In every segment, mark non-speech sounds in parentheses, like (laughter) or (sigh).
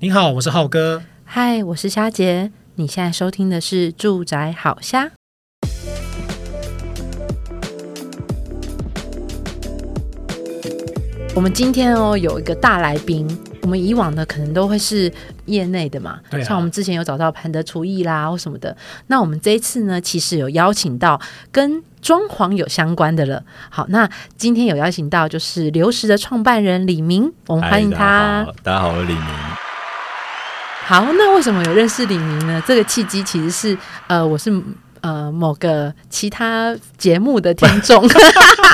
您好，我是浩哥。嗨，我是虾姐。你现在收听的是《住宅好虾》。我们今天哦有一个大来宾。我们以往呢可能都会是业内的嘛，对啊，像我们之前有找到潘德厨艺啦或什么的。那我们这一次呢，其实有邀请到跟装潢有相关的了。好，那今天有邀请到就是流石的创办人李明，我们欢迎他。大家好，我是李明。好，那为什么有认识李明呢？这个契机其实是呃，我是。呃，某个其他节目的听众、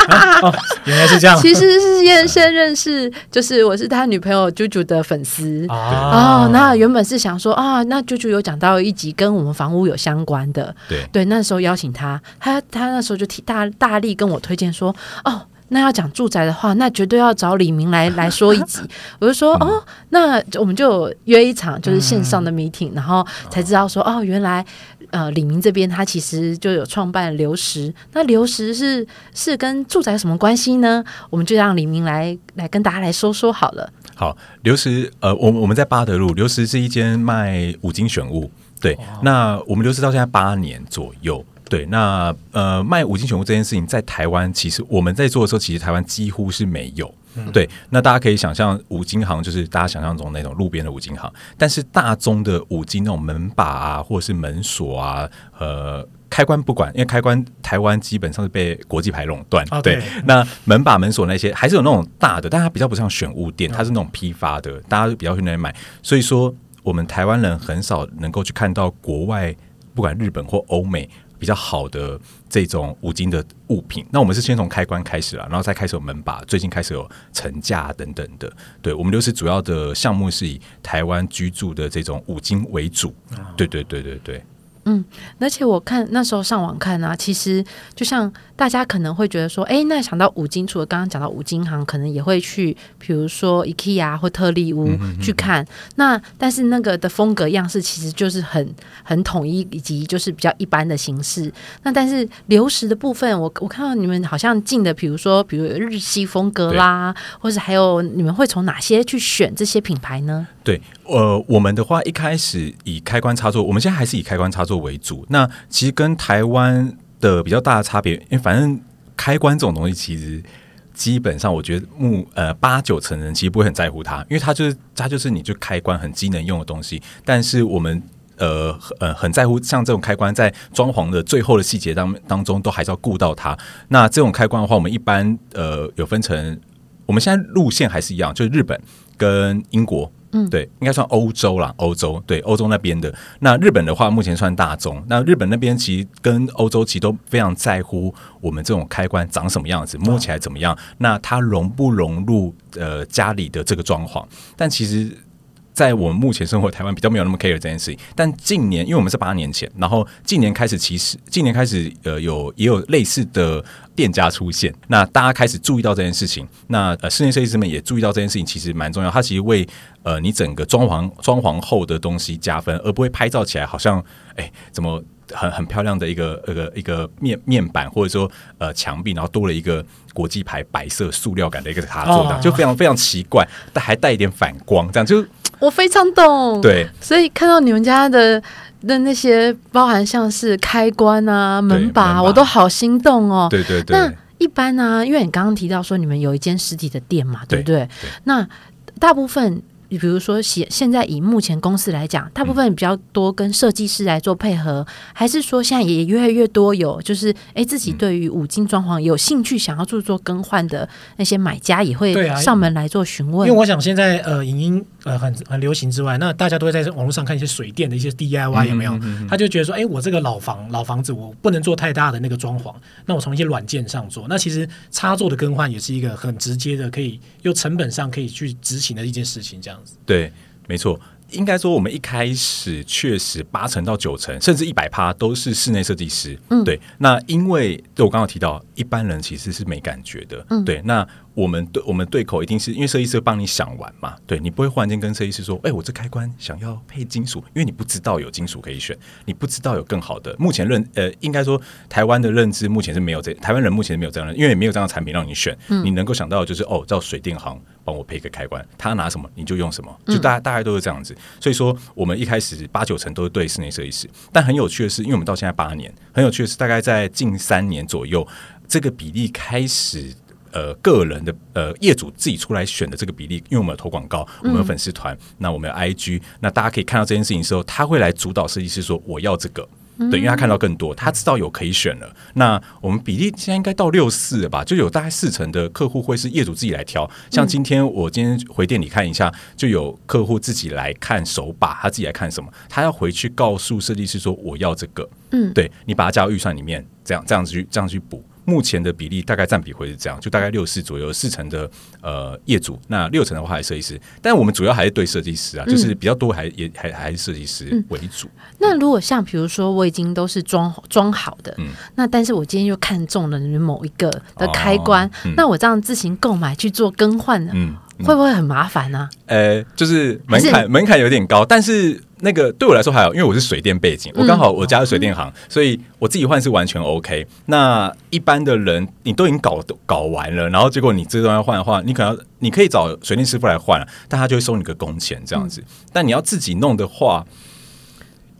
啊 (laughs) 哦，原来是这样。其实是先认识，就是我是他女朋友啾啾的粉丝哦。那原本是想说啊，那啾啾有讲到一集跟我们房屋有相关的，对对，那时候邀请他，他他那时候就提大大力跟我推荐说哦。那要讲住宅的话，那绝对要找李明来 (laughs) 来说一集。(laughs) 我就说哦，那我们就约一场，就是线上的 meeting，、嗯、然后才知道说哦，原来呃李明这边他其实就有创办流石。那流石是是跟住宅有什么关系呢？我们就让李明来来跟大家来说说好了。好，流石呃，我我们在八德路，流石是一间卖五金选物。对，哦、那我们流石到现在八年左右。对，那呃，卖五金选物这件事情，在台湾其实我们在做的时候，其实台湾几乎是没有。嗯、对，那大家可以想象，五金行就是大家想象中那种路边的五金行，但是大宗的五金那种门把啊，或者是门锁啊，呃，开关不管，因为开关台湾基本上是被国际牌垄断。Okay, 对，那门把门锁那些还是有那种大的，但它比较不像选物店，它是那种批发的，大家比较去那里买。所以说，我们台湾人很少能够去看到国外，不管日本或欧美。比较好的这种五金的物品，那我们是先从开关开始了，然后再开始有门把，最近开始有层架等等的。对，我们就是主要的项目是以台湾居住的这种五金为主。对对对对对。嗯，而且我看那时候上网看啊，其实就像大家可能会觉得说，哎，那想到五金，除了刚刚讲到五金行，可能也会去，比如说 IKEA 或特力屋去看。那但是那个的风格样式其实就是很很统一，以及就是比较一般的形式。那但是流石的部分，我我看到你们好像进的，比如说比如日系风格啦，或者还有你们会从哪些去选这些品牌呢？对，呃，我们的话一开始以开关插座，我们现在还是以开关插座。为主，那其实跟台湾的比较大的差别，因为反正开关这种东西，其实基本上我觉得木呃八九成人其实不会很在乎它，因为它就是它就是你就开关很机能用的东西。但是我们呃呃很在乎，像这种开关在装潢的最后的细节当当中，都还是要顾到它。那这种开关的话，我们一般呃有分成，我们现在路线还是一样，就是日本跟英国。对，应该算欧洲啦，欧洲对欧洲那边的。那日本的话，目前算大宗。那日本那边其实跟欧洲其实都非常在乎我们这种开关长什么样子，摸起来怎么样，那它融不融入呃家里的这个装潢。但其实。在我们目前生活台湾比较没有那么 care 这件事情，但近年因为我们是八年前，然后近年开始其实近年开始呃有也有类似的店家出现，那大家开始注意到这件事情，那呃室内设计师们也注意到这件事情其实蛮重要，它其实为呃你整个装潢装潢后的东西加分，而不会拍照起来好像哎怎么很很漂亮的一个一个一个面面板或者说呃墙壁，然后多了一个国际牌白色塑料感的一个卡座的，就非常非常奇怪，但还带一点反光，这样就。我非常懂，对，所以看到你们家的的那些，包含像是开关啊、门把，我都好心动哦。对对对。那一般呢、啊，因为你刚刚提到说你们有一间实体的店嘛，对不对？对对，那大部分。你比如说，现现在以目前公司来讲，大部分比较多跟设计师来做配合，嗯、还是说现在也越来越多有就是哎自己对于五金装潢有兴趣，想要做做更换的那些买家也会上门来做询问。啊、因为我想现在呃影音呃很很流行之外，那大家都会在网络上看一些水电的一些 DIY 有没有？嗯嗯嗯嗯，他就觉得说，哎，我这个老房老房子我不能做太大的那个装潢，那我从一些软件上做。那其实插座的更换也是一个很直接的，可以又成本上可以去执行的一件事情，这样子。对，没错，应该说我们一开始确实八成到九成，甚至一百趴都是室内设计师。嗯，对。那因为就我刚刚提到，一般人其实是没感觉的。嗯，对。那我们对我们对口一定是因为设计师帮你想完嘛，对你不会忽然间跟设计师说，哎，我这开关想要配金属，因为你不知道有金属可以选，你不知道有更好的。目前认呃，应该说台湾的认知目前是没有这，台湾人目前是没有这样的，因为没有这样的产品让你选，嗯、你能够想到的就是哦，叫水电行帮我配一个开关，他拿什么你就用什么，就大家大概都是这样子。所以说我们一开始八九成都是对室内设计师，但很有趣的是，因为我们到现在八年，很有趣的是大概在近三年左右，这个比例开始。呃，个人的呃业主自己出来选的这个比例，因为我们有投广告，我们有粉丝团，嗯、那我们有 IG，那大家可以看到这件事情的时候，他会来主导设计师说我要这个，嗯、对，因为他看到更多，他知道有可以选了。那我们比例现在应该到六四了吧？就有大概四成的客户会是业主自己来挑。像今天我今天回店里看一下，就有客户自己来看手把，他自己来看什么，他要回去告诉设计师说我要这个，嗯，对你把它加到预算里面，这样这样子去这样去补。目前的比例大概占比会是这样，就大概六四左右，四成的呃业主，那六成的话还是设计师，但我们主要还是对设计师啊，嗯、就是比较多还也还还是设计师。为主。嗯、那如果像比如说我已经都是装装好的，嗯，那但是我今天又看中了某一个的开关，哦嗯、那我这样自行购买去做更换呢，嗯，会不会很麻烦呢、啊？呃，就是门槛是门槛有点高，但是。那个对我来说还好，因为我是水电背景，我刚好我家是水电行，嗯、所以我自己换是完全 OK。那一般的人，你都已经搞搞完了，然后结果你这段要换的话，你可能你可以找水电师傅来换，但他就会收你个工钱这样子。嗯、但你要自己弄的话，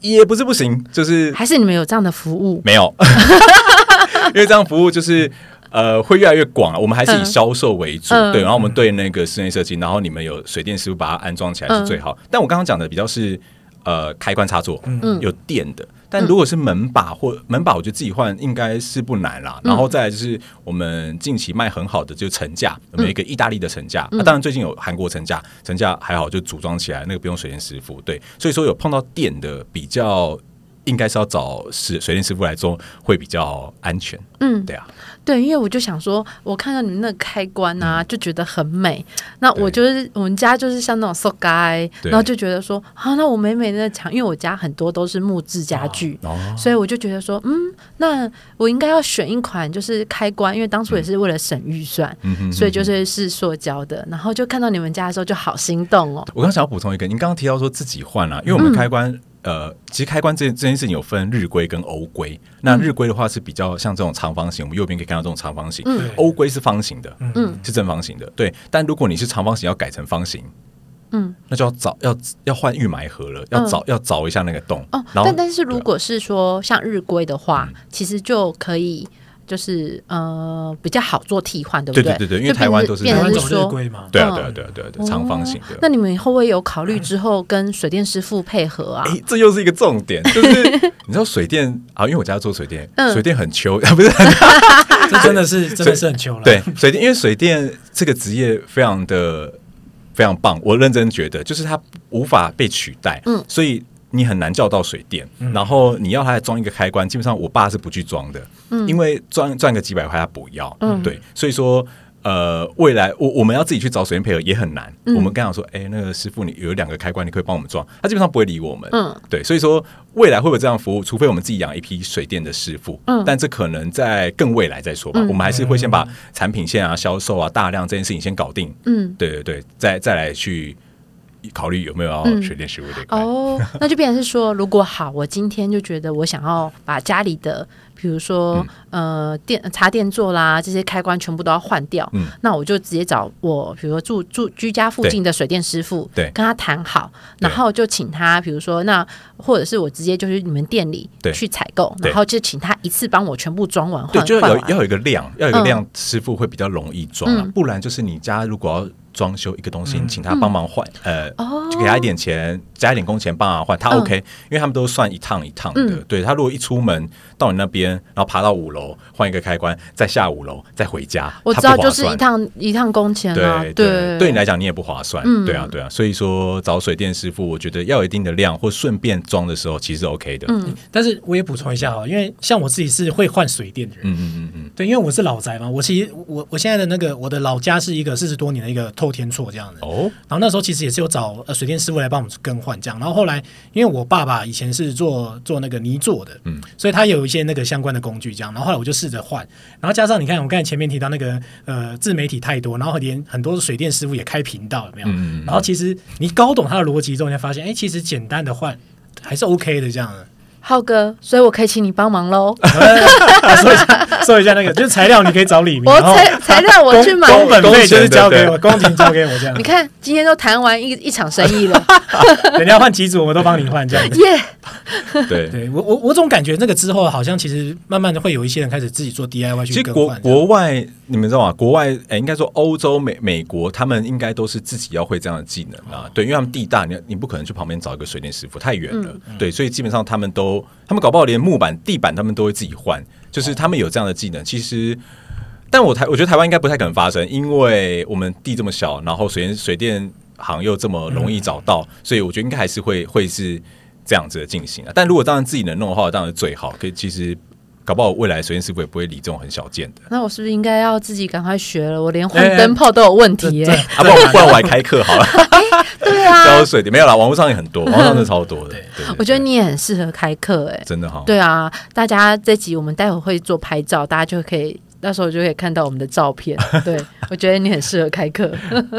也不是不行，就是还是你们有这样的服务？没有，(laughs) 因为这样服务就是。呃，会越来越广啊。我们还是以销售为主，嗯、对。然后我们对那个室内设计，然后你们有水电师傅把它安装起来是最好。嗯、但我刚刚讲的比较是呃开关插座，嗯，有电的。但如果是门把或门把，我觉得自己换应该是不难啦。嗯、然后再来就是我们近期卖很好的就是层架，有没有一个意大利的成架？那、当然最近有韩国成架，成架还好就组装起来，那个不用水电师傅。对，所以说有碰到电的比较。应该是要找水水电师傅来做，会比较安全。嗯，对啊，对，因为我就想说，我看到你们那个开关啊，嗯、就觉得很美。那我就是我们家就是像那种 so guy，然后就觉得说，啊，那我美美的墙，因为我家很多都是木质家具，所以我就觉得说，嗯，那我应该要选一款就是开关，因为当初也是为了省预算，嗯、所以就是是塑胶的。然后就看到你们家的时候，就好心动哦。我刚想要补充一个，您刚刚提到说自己换了、啊，因为我们开关。嗯呃，其实开关这这件事情有分日规跟欧规。那日规的话是比较像这种长方形，我们右边可以看到这种长方形。嗯，欧规是方形的，嗯，是正方形的。对，但如果你是长方形要改成方形，嗯，那就要找要要换预埋盒了，要找要凿一下那个洞。哦，然后但但是如果是说像日规的话，其实就可以。就是呃比较好做替换，对不对？对对对，因为台湾都是变成是说，对啊对啊对啊对啊，长方形的。那你们会不会有考虑之后跟水电师傅配合啊？哎，这又是一个重点，(laughs) 就是你知道水电啊，因为我家做水电，水电很秋，(laughs) 不是？这真的是真的是很秋了。对，水电因为水电这个职业非常的非常棒，我认真觉得，就是它无法被取代。嗯，所以。你很难叫到水电，嗯、然后你要他来装一个开关，基本上我爸是不去装的，嗯、因为赚赚个几百块他不要，嗯、对，所以说呃，未来我我们要自己去找水电配合也很难。嗯、我们刚想说，哎，那个师傅，你有两个开关，你可以帮我们装，他基本上不会理我们，嗯，对，所以说未来会不会这样服务？除非我们自己养一批水电的师傅，嗯，但这可能在更未来再说吧。嗯、我们还是会先把产品线啊、销售啊、大量这件事情先搞定，嗯，对对对，再再来去。考虑有没有要水电师傅的哦，那就变成是说，如果好，我今天就觉得我想要把家里的，比如说、嗯、呃电插电座啦这些开关全部都要换掉，嗯，那我就直接找我，比如说住住居家附近的水电师傅，对，跟他谈好，然后就请他，比如说那或者是我直接就是你们店里去采购，然后就请他一次帮我全部装完，对，就要有要有一个量，要有一个量，师傅会比较容易装啊，嗯、不然就是你家如果要。装修一个东西，你请他帮忙换，呃，就给他一点钱，加一点工钱帮他换，他 OK，因为他们都算一趟一趟的。对，他如果一出门到你那边，然后爬到五楼换一个开关，再下五楼再回家，我知道就是一趟一趟工钱啊。对对，对你来讲你也不划算。对啊对啊，所以说找水电师傅，我觉得要有一定的量，或顺便装的时候其实 OK 的。嗯，但是我也补充一下哈，因为像我自己是会换水电的人。嗯嗯嗯嗯，对，因为我是老宅嘛，我其实我我现在的那个我的老家是一个四十多年的一个。透天错这样子哦，然后那时候其实也是有找呃水电师傅来帮我们更换这样，然后后来因为我爸爸以前是做做那个泥做的，嗯，所以他有一些那个相相关的工具这样。然后后来我就试着换，然后加上你看我刚才前面提到那个呃自媒体太多，然后连很多水电师傅也开频道有没有？嗯、然后其实你搞懂他的逻辑之后，你才发现哎，其实简单的换还是 OK 的这样的。浩哥，所以我可以请你帮忙喽。说一下，(laughs) 说一下那个，就是材料你可以找李明。我材材料我去买，工本费就是交给我，工钱交给我这样。你看今天都谈完一一场生意了，(laughs) 人家换几组我都帮你换这样子。(laughs) 耶，对对，我我我总感觉那个之后好像其实慢慢的会有一些人开始自己做 DIY 去更换。其实国国外你们知道吗？国外哎，应该说欧洲美美国，他们应该都是自己要会这样的技能啊。对，因为他们地大，你你不可能去旁边找一个水电师傅，太远了。对，所以基本上他们都。他们搞不好连木板、地板他们都会自己换，就是他们有这样的技能。其实，但我台我觉得台湾应该不太可能发生，因为我们地这么小，然后水电水电行又这么容易找到，嗯、所以我觉得应该还是会会是这样子的进行啊。但如果当然自己能弄的话，当然最好。可以其实。搞不好未来水电师傅也不会理这种很小件的。那我是不是应该要自己赶快学了？我连换灯泡都有问题耶、欸！啊，不然 (laughs) 不然我来开课好了。欸、对啊，教水电没有啦，网络上也很多，网络上是超多的。我觉得你也很适合开课哎、欸，真的哈。对啊，大家这集我们待会会做拍照，大家就可以到时候就可以看到我们的照片。对，(laughs) 我觉得你很适合开课。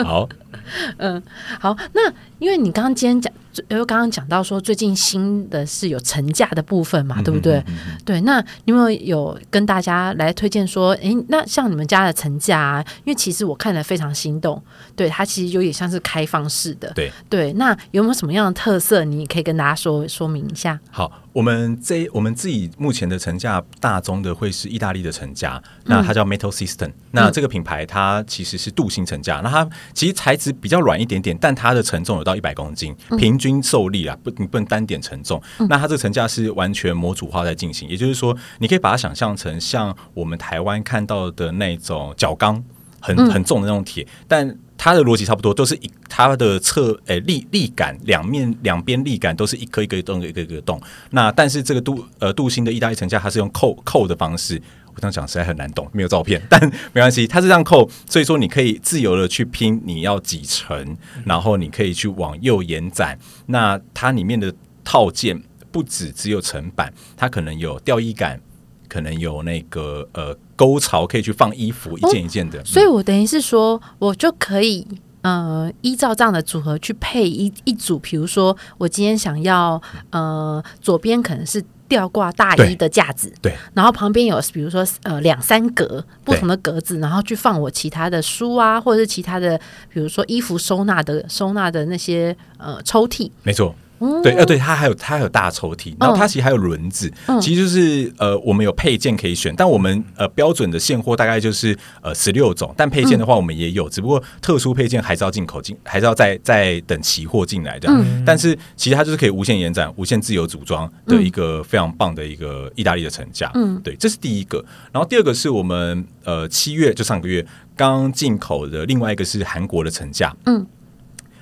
好，(laughs) 嗯，好，那因为你刚刚今天讲。因为刚刚讲到说，最近新的是有成价的部分嘛，对不对？嗯、对，那你有没有有跟大家来推荐说，诶，那像你们家的成价啊，因为其实我看了非常心动，对，它其实有点像是开放式的，对对。那有没有什么样的特色？你可以跟大家说说明一下。好，我们这我们自己目前的成价大宗的会是意大利的成架，那它叫 Metal System，、嗯、那这个品牌它其实是镀锌成架，那它其实材质比较软一点点，但它的承重有到一百公斤，平均。受力啊，不，你不能单点承重。嗯、那它这个承架是完全模组化在进行，也就是说，你可以把它想象成像我们台湾看到的那种角钢，很很重的那种铁，嗯、但它的逻辑差不多，都是一它的侧诶立立杆两面两边立杆都是一颗一个洞一个一个洞。那但是这个镀呃镀锌的意大利成架，它是用扣扣的方式。我这样讲实在很难懂，没有照片，(laughs) 但没关系，它是这样扣，所以说你可以自由的去拼你要几层，然后你可以去往右延展。那它里面的套件不止只有层板，它可能有吊衣杆，可能有那个呃沟槽可以去放衣服，一件一件的。所以我等于是说，我就可以呃依照这样的组合去配一一组，比如说我今天想要呃左边可能是。吊挂大衣的架子，对，然后旁边有比如说呃两三格不同的格子，然后去放我其他的书啊，或者是其他的，比如说衣服收纳的收纳的那些呃抽屉，没错。对，呃，对，它还有它还有大抽屉，然后它其实还有轮子，嗯、其实就是呃，我们有配件可以选，但我们呃标准的现货大概就是呃十六种，但配件的话我们也有，嗯、只不过特殊配件还是要进口进，还是要再再等期货进来这样。嗯、但是其实它就是可以无限延展、无限自由组装的一个非常棒的一个意大利的成架。嗯，对，这是第一个。然后第二个是我们呃七月就上个月刚进口的，另外一个是韩国的成架。嗯，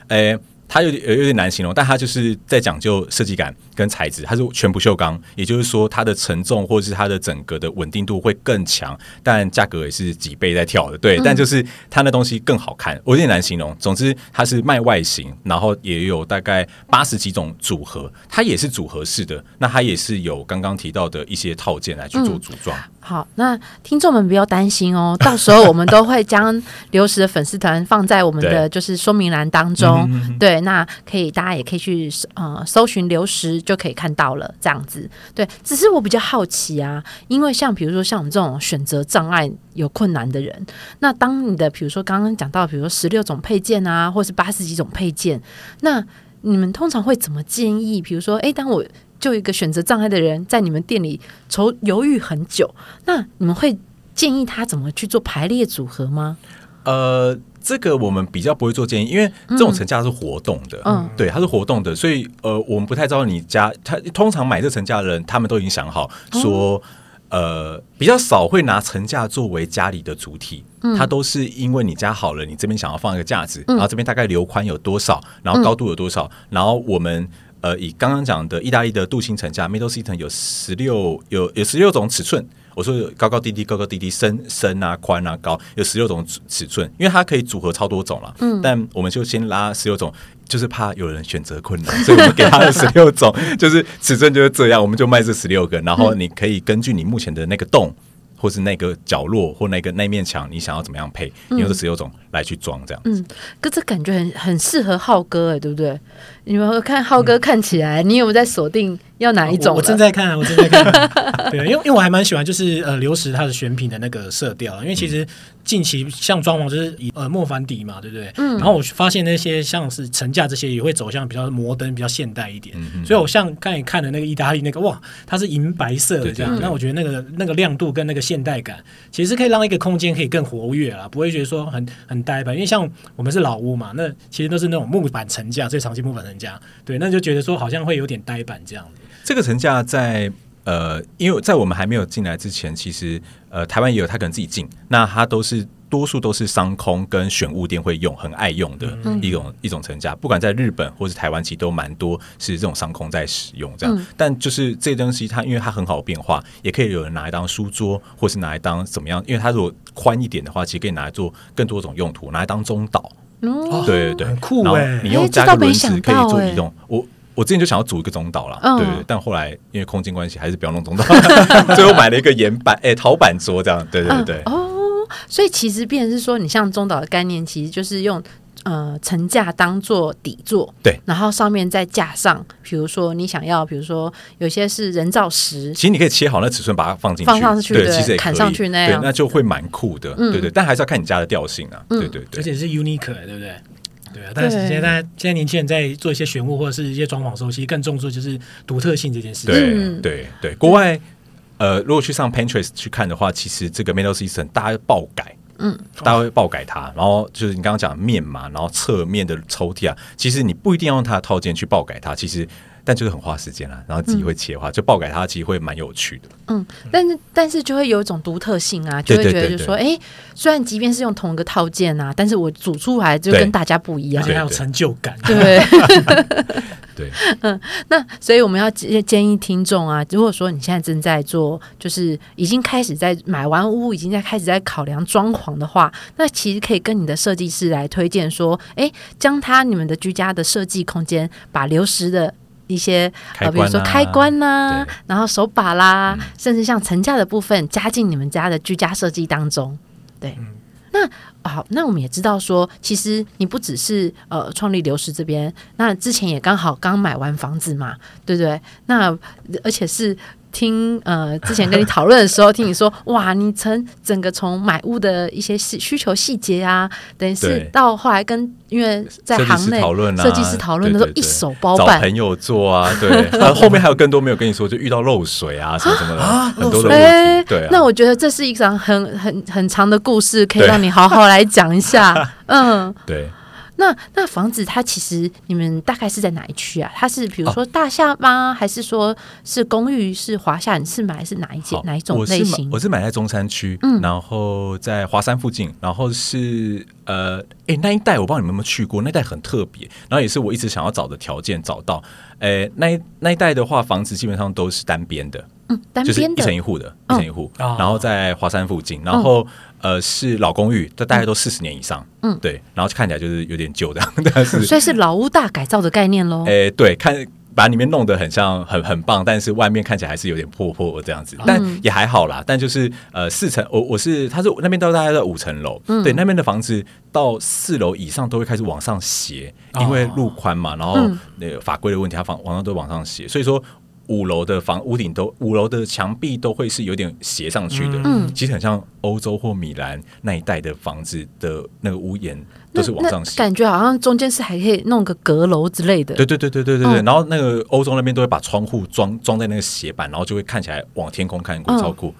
诶。它有点有点难形容，但它就是在讲究设计感跟材质，它是全不锈钢，也就是说它的承重或者是它的整个的稳定度会更强，但价格也是几倍在跳的，对，嗯、但就是它那东西更好看，我有点难形容。总之它是卖外形，然后也有大概八十几种组合，它也是组合式的，那它也是有刚刚提到的一些套件来去做组装。嗯好，那听众们不要担心哦，(laughs) 到时候我们都会将流石的粉丝团放在我们的就是说明栏当中，对，对，那可以大家也可以去呃搜寻流石就可以看到了，这样子。对，只是我比较好奇啊，因为像比如说像我们这种选择障碍有困难的人，那当你的比如说刚刚讲到，比如说十六种配件啊，或是八十几种配件，那你们通常会怎么建议？比如说，哎，当我就一个选择障碍的人在你们店里愁犹豫很久，那你们会建议他怎么去做排列组合吗？呃，这个我们比较不会做建议，因为这种成架是活动的，嗯，对，它是活动的，所以呃，我们不太知道你家他通常买这成架的人，他们都已经想好说，嗯、呃，比较少会拿成架作为家里的主体，嗯，它都是因为你家好了，你这边想要放一个架子，嗯、然后这边大概留宽有多少，然后高度有多少，嗯、然后我们。呃，以刚刚讲的意大利的镀锌层架 Metal System 有十六有有十六种尺寸，我说高高低低，高高低低，深深啊，宽啊，高，有十六种尺寸，因为它可以组合超多种了。嗯，但我们就先拉十六种，就是怕有人选择困难，所以我们给他的十六种，就是尺寸就是这样，我们就卖这十六个，然后你可以根据你目前的那个洞。或是那个角落或那个那面墙，你想要怎么样配？你用这十六种来去装，这样子。嗯，可这感觉很很适合浩哥哎，对不对？你们看浩哥看起来，嗯、你有没有在锁定要哪一种我？我正在看，我正在看。对，因为因为我还蛮喜欢，就是呃流石它的选品的那个色调，因为其实。近期像装潢就是以呃莫凡迪嘛，对不对？嗯。然后我发现那些像是层架这些也会走向比较摩登、比较现代一点。嗯嗯。所以我像刚才看的那个意大利那个，哇，它是银白色的这样。那我觉得那个那个亮度跟那个现代感，其实可以让一个空间可以更活跃啊，不会觉得说很很呆板。因为像我们是老屋嘛，那其实都是那种木板层架，最常见木板层架，对，那就觉得说好像会有点呆板这样子。这个层架在。呃，因为在我们还没有进来之前，其实呃，台湾也有他可能自己进，那他都是多数都是商空跟选物店会用，很爱用的一种、嗯、一种层架，不管在日本或是台湾，其实都蛮多是这种商空在使用这样。嗯、但就是这东西，它因为它很好变化，也可以有人拿来当书桌，或是拿来当怎么样？因为它如果宽一点的话，其实可以拿来做更多种用途，拿来当中岛。哦、对对对，很酷哎！你用加个轮子可以做移动，我。我之前就想要组一个中岛了，嗯、对，但后来因为空间关系，还是不要弄中岛。(laughs) 最后买了一个岩板，哎、欸，陶板桌这样，对对对。嗯、哦，所以其实变成是说，你像中岛的概念，其实就是用呃层架当做底座，对，然后上面再架上，比如说你想要，比如说有些是人造石，其实你可以切好那尺寸，把它放进去，放上去，对，其实也可以砍上去那样，对，那就会蛮酷的，嗯、对对。但还是要看你家的调性啊，嗯、对对对，而且是 unique，对不对？对啊，但是现在现在年轻人在做一些玄物或者是一些装潢的时候，其实更重视就是独特性这件事情。对对对，国外呃，如果去上 Pinterest 去看的话，其实这个 Metal System 大家会爆改，嗯，大家会爆改它。然后就是你刚刚讲的面嘛，然后侧面的抽屉啊，其实你不一定要用它的套件去爆改它，其实。但就是很花时间啦，然后自己会切的话，嗯、就爆改它，其实会蛮有趣的。嗯，但是但是就会有一种独特性啊，就会觉得就是说，哎，虽然即便是用同一个套件啊，但是我组出来就跟大家不一样，而且还有成就感。对。(laughs) 对，嗯，那所以我们要建建议听众啊，如果说你现在正在做，就是已经开始在买完屋，已经在开始在考量装潢的话，那其实可以跟你的设计师来推荐说，哎，将它你们的居家的设计空间，把流失的。一些呃，比如说开关呐、啊，然后手把啦，嗯、甚至像层架的部分加进你们家的居家设计当中。对，嗯、那好，那我们也知道说，其实你不只是呃创立流失这边，那之前也刚好刚买完房子嘛，对不对？那而且是。听呃，之前跟你讨论的时候，听你说 (laughs) 哇，你从整个从买屋的一些需需求细节啊，等于是到后来跟因为在行内讨论设计师讨论的时候一手包办，找朋友做啊，(laughs) 对，然后后面还有更多没有跟你说，就遇到漏水啊什么什么的，啊、很多的问题。欸、对、啊，那我觉得这是一场很很很长的故事，可以让你好好来讲一下。(laughs) 嗯，对。那那房子它其实你们大概是在哪一区啊？它是比如说大厦吗？哦、还是说是公寓？是华夏？你是买是哪一间？哪一种类型？我是买在中山区，嗯、然后在华山附近，然后是呃，哎、欸，那一带我不知道你们有没有去过，那一带很特别，然后也是我一直想要找的条件找到。哎、欸，那一那一带的话，房子基本上都是单边的，嗯，单边的，就是一层一户的，一层一户，哦、然后在华山附近，然后。嗯呃，是老公寓，这大概都四十年以上，嗯，对，然后看起来就是有点旧的，但是所以是老屋大改造的概念喽。诶，对，看把里面弄得很像很很棒，但是外面看起来还是有点破破这样子，但也还好啦。但就是呃，四层，我我是他是那边到大概在五层楼，嗯、对，那边的房子到四楼以上都会开始往上斜，因为路宽嘛，然后那个法规的问题，它房往上都往上斜，所以说。五楼的房屋顶都五楼的墙壁都会是有点斜上去的，嗯，其实很像欧洲或米兰那一带的房子的那个屋檐都是往上斜，感觉好像中间是还可以弄个阁楼之类的。对对对对对对对，嗯、然后那个欧洲那边都会把窗户装装在那个斜板，然后就会看起来往天空看过超酷。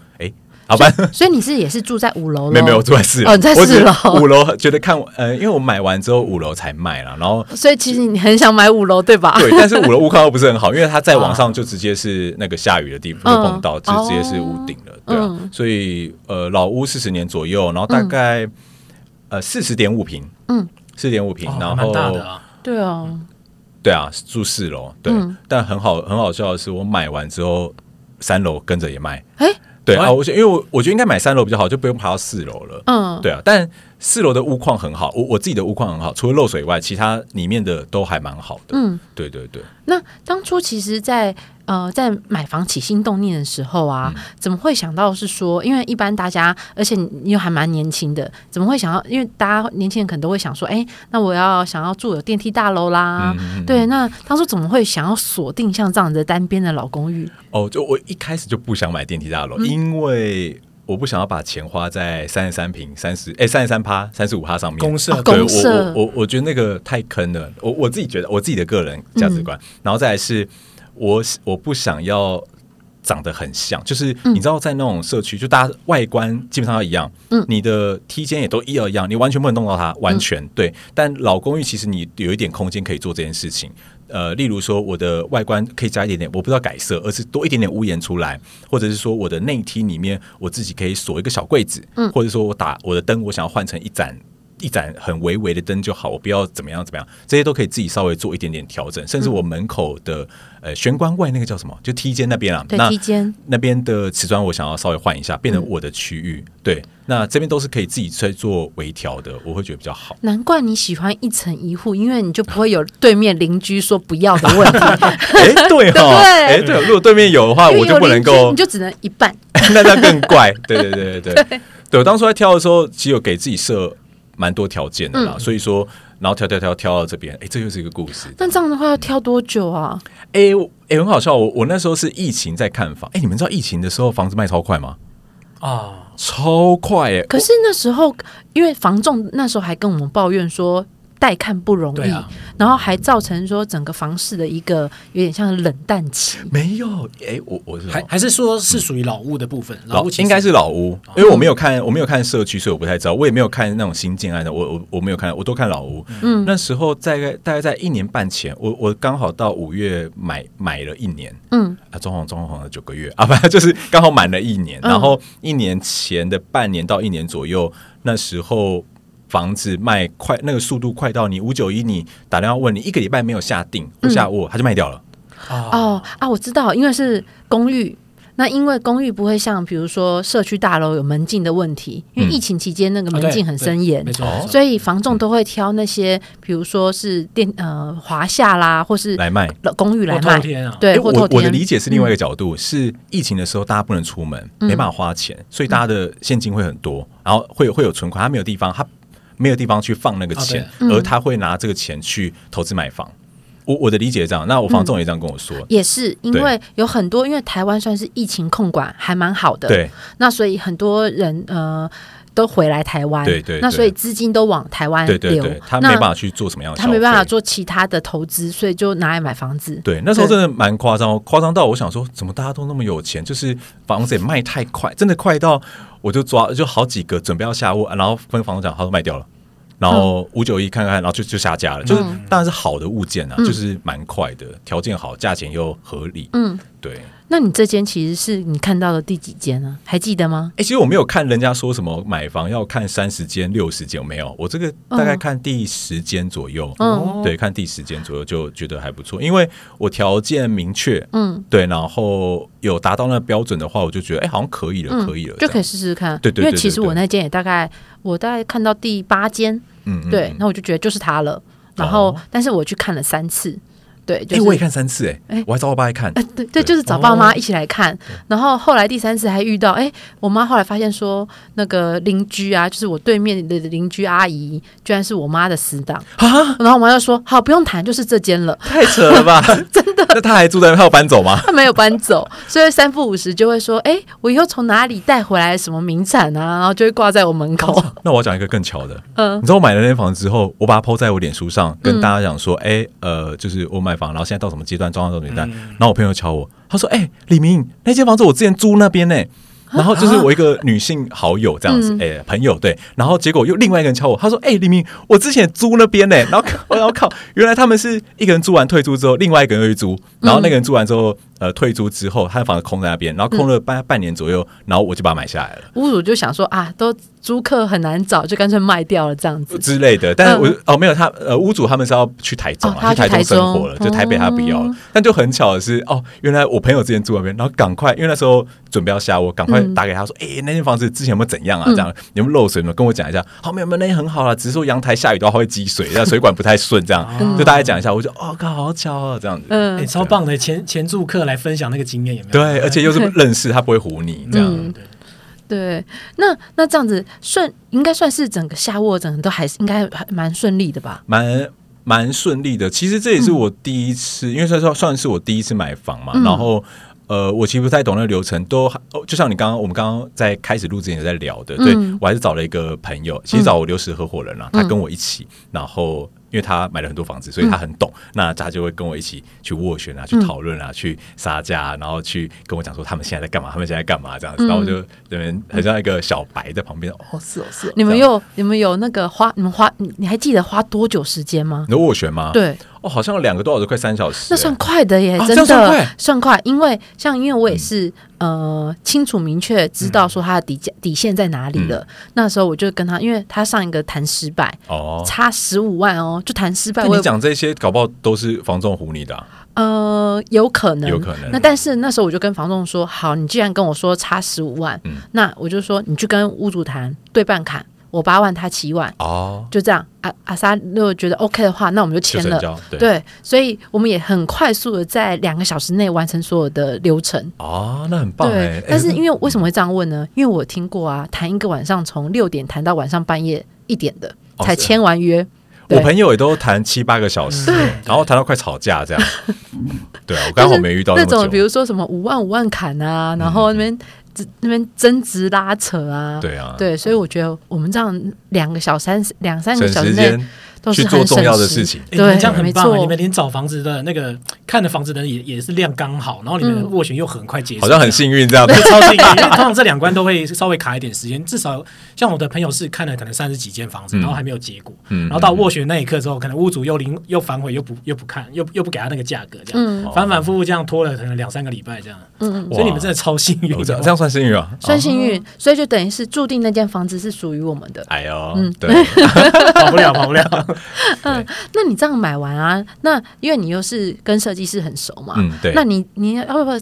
好吧，所以你是也是住在五楼？没有没有，住在四楼。哦，在四楼。五楼觉得看，呃，因为我买完之后五楼才卖了，然后 (laughs) 所以其实你很想买五楼，对吧？对，但是五楼屋况又不是很好，因为它再往上就 (laughs) 直接是那个下雨的地方就碰到，就直接是屋顶了，对啊。所以呃，老屋四十年左右，然后大概呃四十点五平，嗯，四点五平，然后对啊，对啊，住四楼，对，但很好很好笑的是，我买完之后三楼跟着也卖，哎。对啊，我觉因为我我觉得应该买三楼比较好，就不用爬到四楼了。嗯，对啊，但四楼的屋况很好，我我自己的屋况很好，除了漏水以外，其他里面的都还蛮好的。嗯，对对对。那当初其实，在呃在买房起心动念的时候啊，嗯、怎么会想到是说，因为一般大家，而且你又还蛮年轻的，怎么会想要？因为大家年轻人可能都会想说，哎，那我要想要住有电梯大楼啦。嗯、对，那当初怎么会想要锁定像这样的单边的老公寓？哦，就我一开始就不想买电梯大楼，嗯、因为我不想要把钱花在三十三平、三十哎三十三趴、三十五趴上面。公社，对，我我我我觉得那个太坑了。我我自己觉得，我自己的个人价值观。嗯、然后再来是，我我不想要长得很像，就是你知道，在那种社区，就大家外观基本上要一样，嗯，你的梯间也都一样一样，你完全不能弄到它，完全、嗯、对。但老公寓其实你有一点空间可以做这件事情。呃，例如说，我的外观可以加一点点，我不知道改色，而是多一点点屋檐出来，或者是说，我的内梯里面我自己可以锁一个小柜子，嗯，或者说我打我的灯，我想要换成一盏一盏很微微的灯就好，我不要怎么样怎么样，这些都可以自己稍微做一点点调整，甚至我门口的。呃，玄关外那个叫什么？就梯间那边啊，那，梯间那边的瓷砖，我想要稍微换一下，变成我的区域。嗯、对，那这边都是可以自己去做微调的，我会觉得比较好。难怪你喜欢一层一户，因为你就不会有对面邻居说不要的问题。哎、欸，对哈，哎，对，如果对面有的话，我就不能够，你就只能一半，(laughs) 那那更怪。对对对对对，对，对 (laughs) 我当初在挑的时候，其实有给自己设蛮多条件的啦，嗯、所以说。然后挑挑挑挑到这边，哎，这又是一个故事。那这样的话要挑多久啊？哎，哎，很好笑。我我那时候是疫情在看房，哎，你们知道疫情的时候房子卖超快吗？啊，超快哎！可是那时候因为房仲那时候还跟我们抱怨说。带看不容易，啊、然后还造成说整个房市的一个有点像冷淡期。没有，哎，我我是还还是说是属于老屋的部分，嗯、老屋应该是老屋，因为我没有看，我没有看社区，所以我不太知道。我也没有看那种新建案的，我我我没有看，我都看老屋。嗯，那时候大概大概在一年半前，我我刚好到五月买买了一年，嗯啊，装潢装潢了九个月 (laughs) 啊，反正就是刚好满了一年，然后一年前的半年到一年左右，那时候。房子卖快，那个速度快到你五九一，你打电话问你一个礼拜没有下定或下握，他就卖掉了。哦啊，我知道，因为是公寓。那因为公寓不会像比如说社区大楼有门禁的问题，因为疫情期间那个门禁很森严，没错，所以房仲都会挑那些比如说是电呃华夏啦，或是来卖公寓来卖。对，我我的理解是另外一个角度，是疫情的时候大家不能出门，没办法花钱，所以大家的现金会很多，然后会有会有存款，他没有地方他。没有地方去放那个钱，而他会拿这个钱去投资买房。我我的理解这样，那我房仲也这样跟我说，也是因为有很多，因为台湾算是疫情控管还蛮好的，对，那所以很多人呃都回来台湾，对对，那所以资金都往台湾流，他没办法去做什么样的，他没办法做其他的投资，所以就拿来买房子。对，那时候真的蛮夸张，夸张到我想说，怎么大家都那么有钱？就是房子也卖太快，真的快到我就抓就好几个准备要下屋，然后跟房东讲，他都卖掉了。然后五九一看看，然后就就下架了。就是当然是好的物件啊，嗯、就是蛮快的，条件好，价钱又合理。嗯，对。那你这间其实是你看到的第几间呢？还记得吗？哎，其实我没有看人家说什么买房要看三十间、六十间，有没有？我这个大概看第十间左右。嗯，对，看第十间左右就觉得还不错，因为我条件明确。嗯，对，然后有达到那个标准的话，我就觉得哎，好像可以了，嗯、可以了，就可以试试看。对对，对，对，对，对，因为其实我那间也大概，我大概看到第八间。嗯，对，那我就觉得就是它了。然后，哦、但是我去看了三次。对，哎、就是，我也看三次，哎，哎，我还找我爸来看，哎，对对，就是找爸妈一起来看，然后后来第三次还遇到，哎，我妈后来发现说，那个邻居啊，就是我对面的邻居阿姨，居然是我妈的死党。啊，然后我妈就说，好，不用谈，就是这间了，太扯了吧，(laughs) 真的，那他还住在那，他有搬走吗？他没有搬走，所以三不五时就会说，哎，我以后从哪里带回来什么名产啊，然后就会挂在我门口。那我要讲一个更巧的，嗯，你知道我买了那间房子之后，我把它 po 在我脸书上，跟大家讲说，哎，呃，就是我买房，然后现在到什么阶段装到什么阶段，然后我朋友敲我，他说：“哎、欸，李明，那间房子我之前租那边呢、欸。”然后就是我一个女性好友这样子，哎、欸，朋友对。然后结果又另外一个人敲我，他说：“哎、欸，李明，我之前租那边呢。”然后 (laughs) 我靠，原来他们是一个人租完退租之后，另外一个人又去租。然后那个人租完之后，呃退租之后，他的房子空在那边，然后空了半半年左右，然后我就把它买下来了。屋主就想说啊，都租客很难找，就干脆卖掉了这样子之类的。但是我、嗯、哦没有他呃屋主他们是要去台中啊，哦、去台中生活了，就台北他不要了。哦、但就很巧的是哦，原来我朋友之前住那边，然后赶快因为那时候准备要下我赶快打给他说，哎、嗯欸，那间房子之前有没有怎样啊？这样、嗯、有没有漏水呢？跟我讲一下。好，没有没有，那间很好啊，只是说阳台下雨的话会积水，那水管不太顺，这样、嗯、就大概讲一下。我就哦靠，好巧啊，这样子，嗯，欸、超棒的前前住客来分享那个经验有没有？对，而且又是认识，他不会唬你这样。嗯对，那那这样子顺，应该算是整个下卧整个都还是应该还蛮顺利的吧？蛮蛮顺利的。其实这也是我第一次，嗯、因为算算算是我第一次买房嘛。嗯、然后呃，我其实不太懂那个流程，都就像你刚刚我们刚刚在开始录之前也在聊的，对、嗯、我还是找了一个朋友，其实找我留识合伙人了，嗯、他跟我一起，然后。因为他买了很多房子，所以他很懂。嗯、那他就会跟我一起去斡旋啊，去讨论啊，嗯、去杀价，然后去跟我讲说他们现在在干嘛，他们现在干嘛这样子。嗯、然后我就这边很像一个小白在旁边。嗯、哦，是哦，是哦。你们有你们有那个花，你们花，你还记得花多久时间吗？你斡旋吗？对。哦，好像两个多小时，快三小时，那算快的耶，真的算快。因为像因为我也是呃清楚明确知道说他的底价底线在哪里了。那时候我就跟他，因为他上一个谈失败哦，差十五万哦，就谈失败。你讲这些，搞不好都是房仲唬你的。呃，有可能，有可能。那但是那时候我就跟房仲说，好，你既然跟我说差十五万，那我就说你去跟屋主谈对半砍。我八万，他七万，哦，就这样。阿阿莎如果觉得 OK 的话，那我们就签了。对，对，所以我们也很快速的在两个小时内完成所有的流程。哦，那很棒。对，但是因为为什么会这样问呢？因为我听过啊，谈一个晚上从六点谈到晚上半夜一点的，才签完约。我朋友也都谈七八个小时，然后谈到快吵架这样。(laughs) 对啊，我刚好没遇到那种，比如说什么五万五万砍啊，然后那边。那边争执拉扯啊，对啊，对，所以我觉得我们这样两个小三两三个小时内。去做重要的事情，对，这样很棒。你们连找房子的那个看的房子的人也也是量刚好，然后你们的斡旋又很快结束，好像很幸运这样，超幸运。通常这两关都会稍微卡一点时间，至少像我的朋友是看了可能三十几间房子，然后还没有结果，然后到斡旋那一刻之后，可能屋主又临又反悔，又不又不看，又又不给他那个价格，这样反反复复这样拖了可能两三个礼拜这样。嗯，所以你们真的超幸运，这样算幸运啊，算幸运。所以就等于是注定那间房子是属于我们的。哎呦，嗯，对，(laughs) 跑不了，跑不了。(laughs) 嗯。那你这样买完啊？那因为你又是跟设计师很熟嘛，嗯，对。那你你要不要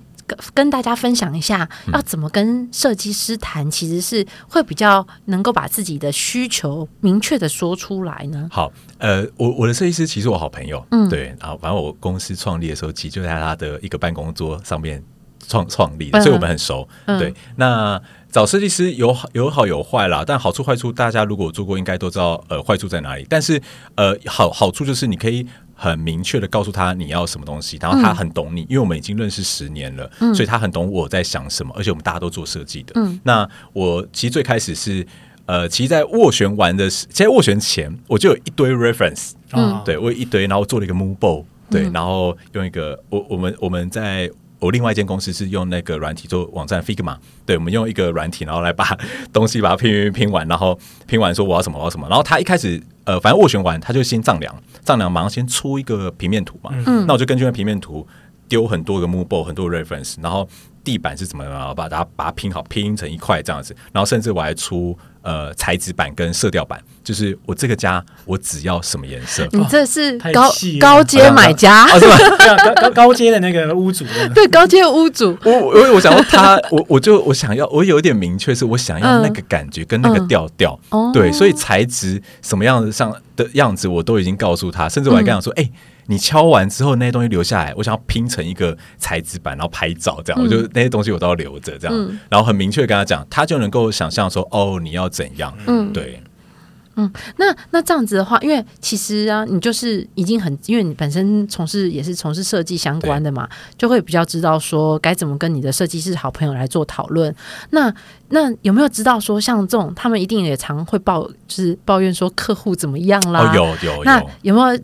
跟大家分享一下，要怎么跟设计师谈？其实是会比较能够把自己的需求明确的说出来呢？好，呃，我我的设计师其实我好朋友，嗯，对。然后反正我公司创立的时候，其实就在他的一个办公桌上面创创立的，所以我们很熟。嗯、对，那。找设计师有好有好有坏啦，但好处坏处大家如果做过应该都知道，呃，坏处在哪里。但是呃，好好处就是你可以很明确的告诉他你要什么东西，然后他很懂你，嗯、因为我们已经认识十年了，嗯、所以他很懂我在想什么，而且我们大家都做设计的。嗯、那我其实最开始是呃，其实，在斡旋完的，其实在斡旋前我就有一堆 reference，嗯，对我有一堆，然后做了一个 move ball，对，然后用一个我我们我们在。我另外一间公司是用那个软体做网站 Figma，对，我们用一个软体，然后来把 (laughs) 东西把它拼拼拼完，然后拼完说我要什么我要什么，然后他一开始呃，反正斡旋完他就先丈量，丈量马上先出一个平面图嘛，嗯，那我就根据那平面图丢很多个 mood board 很多 reference，然后地板是怎么样，把它把它拼好拼成一块这样子，然后甚至我还出。呃，材质板跟色调板，就是我这个家，我只要什么颜色？你这是高高阶买家，是吧？(laughs) 高高高阶的那个屋主，(laughs) 对，高阶的屋主。我我我想要他，我我就我想要，我有一点明确，是我想要那个感觉跟那个调调。对，所以材质什么样子上的样子，我都已经告诉他，甚至我还跟他说，哎。你敲完之后，那些东西留下来，我想要拼成一个材质板，然后拍照，这样，嗯、我就那些东西我都要留着，这样，嗯、然后很明确跟他讲，他就能够想象说，哦，你要怎样，嗯，对，嗯，那那这样子的话，因为其实啊，你就是已经很，因为你本身从事也是从事设计相关的嘛，就会比较知道说该怎么跟你的设计师好朋友来做讨论。那那有没有知道说，像这种他们一定也常会抱，就是抱怨说客户怎么样啦？哦，有有有，那有没有？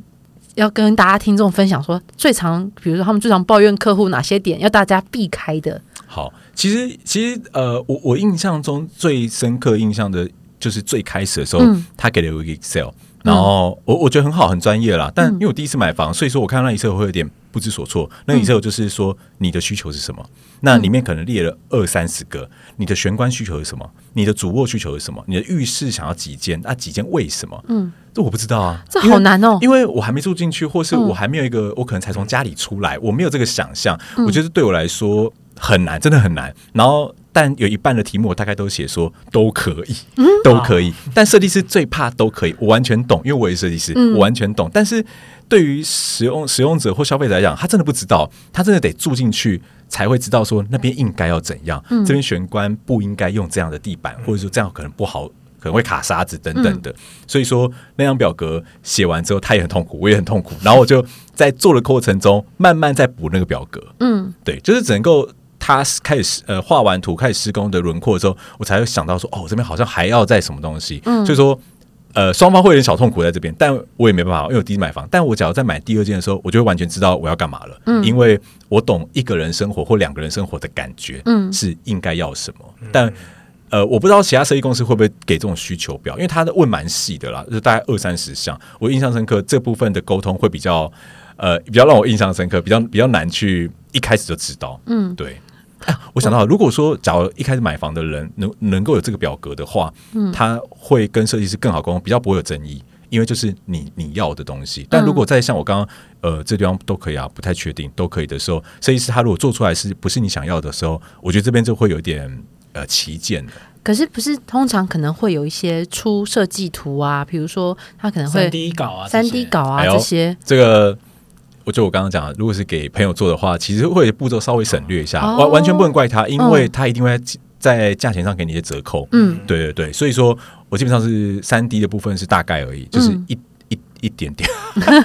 要跟大家听众分享说，最常比如说他们最常抱怨客户哪些点，要大家避开的。好，其实其实呃，我我印象中最深刻印象的就是最开始的时候，嗯、他给了我一个 Excel，然后我我觉得很好，很专业啦。但因为我第一次买房，所以说我看到那一册我会有点不知所措。那一册就是说你的需求是什么？那里面可能列了二三十个。你的玄关需求是什么？你的主卧需求是什么？你的浴室想要几间？啊，几间为什么？嗯，这我不知道啊，这好难哦，因为我还没住进去，或是我还没有一个，我可能才从家里出来，我没有这个想象。我觉得对我来说很难，真的很难。然后。但有一半的题目我大概都写说都可以，都可以。但设计师最怕都可以，我完全懂，因为我也是设计师，我完全懂。但是对于使用使用者或消费者来讲，他真的不知道，他真的得住进去才会知道说那边应该要怎样，这边玄关不应该用这样的地板，或者说这样可能不好，可能会卡沙子等等的。所以说那张表格写完之后，他也很痛苦，我也很痛苦。然后我就在做的过程中，慢慢在补那个表格。嗯，对，就是只能够。他开始呃画完图开始施工的轮廓之后，我才会想到说，哦，这边好像还要再什么东西，嗯，所以说呃双方会有点小痛苦在这边，但我也没办法，因为我第一次买房。但我只要在买第二件的时候，我就会完全知道我要干嘛了，嗯，因为我懂一个人生活或两个人生活的感觉，嗯，是应该要什么。嗯、但呃，我不知道其他设计公司会不会给这种需求表，因为他的问蛮细的啦，就是大概二三十项。我印象深刻，这部分的沟通会比较呃比较让我印象深刻，比较比较难去一开始就知道，嗯，对。啊、(laughs) 我想到，如果说假如一开始买房的人能能够有这个表格的话，嗯，他会跟设计师更好沟通，比较不会有争议，因为就是你你要的东西。但如果在像我刚刚呃这地方都可以啊，不太确定都可以的时候，设计师他如果做出来是不是你想要的时候，我觉得这边就会有点呃旗舰的。可是不是通常可能会有一些出设计图啊，比如说他可能会三 D 稿啊，三 D 稿啊这些这个。我就我刚刚讲的，如果是给朋友做的话，其实会步骤稍微省略一下，完、哦、完全不能怪他，因为他一定会在价钱上给你一些折扣。嗯，对对对，所以说我基本上是三 D 的部分是大概而已，就是一、嗯、一一点点，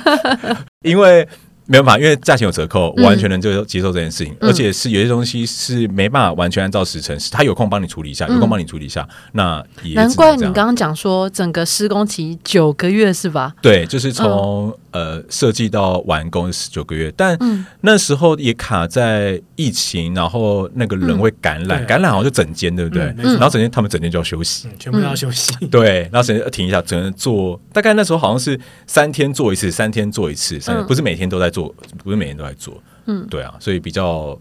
(laughs) 因为。没办法，因为价钱有折扣，我完全能就接受这件事情，嗯、而且是有些东西是没办法完全按照时程，他有空帮你处理一下，有空帮你处理一下。嗯、那也难怪你刚刚讲说整个施工期九个月是吧？对，就是从、嗯、呃设计到完工是九个月，但那时候也卡在疫情，然后那个人会感染，嗯、感染好像就整间，对不对？嗯、然后整间他们整间就要休息，嗯、全部都要休息。对，然后整间停一下，只能做大概那时候好像是三天做一次，三天做一次，三天、嗯、不是每天都在做。不是每年都在做，嗯，对啊，所以比较。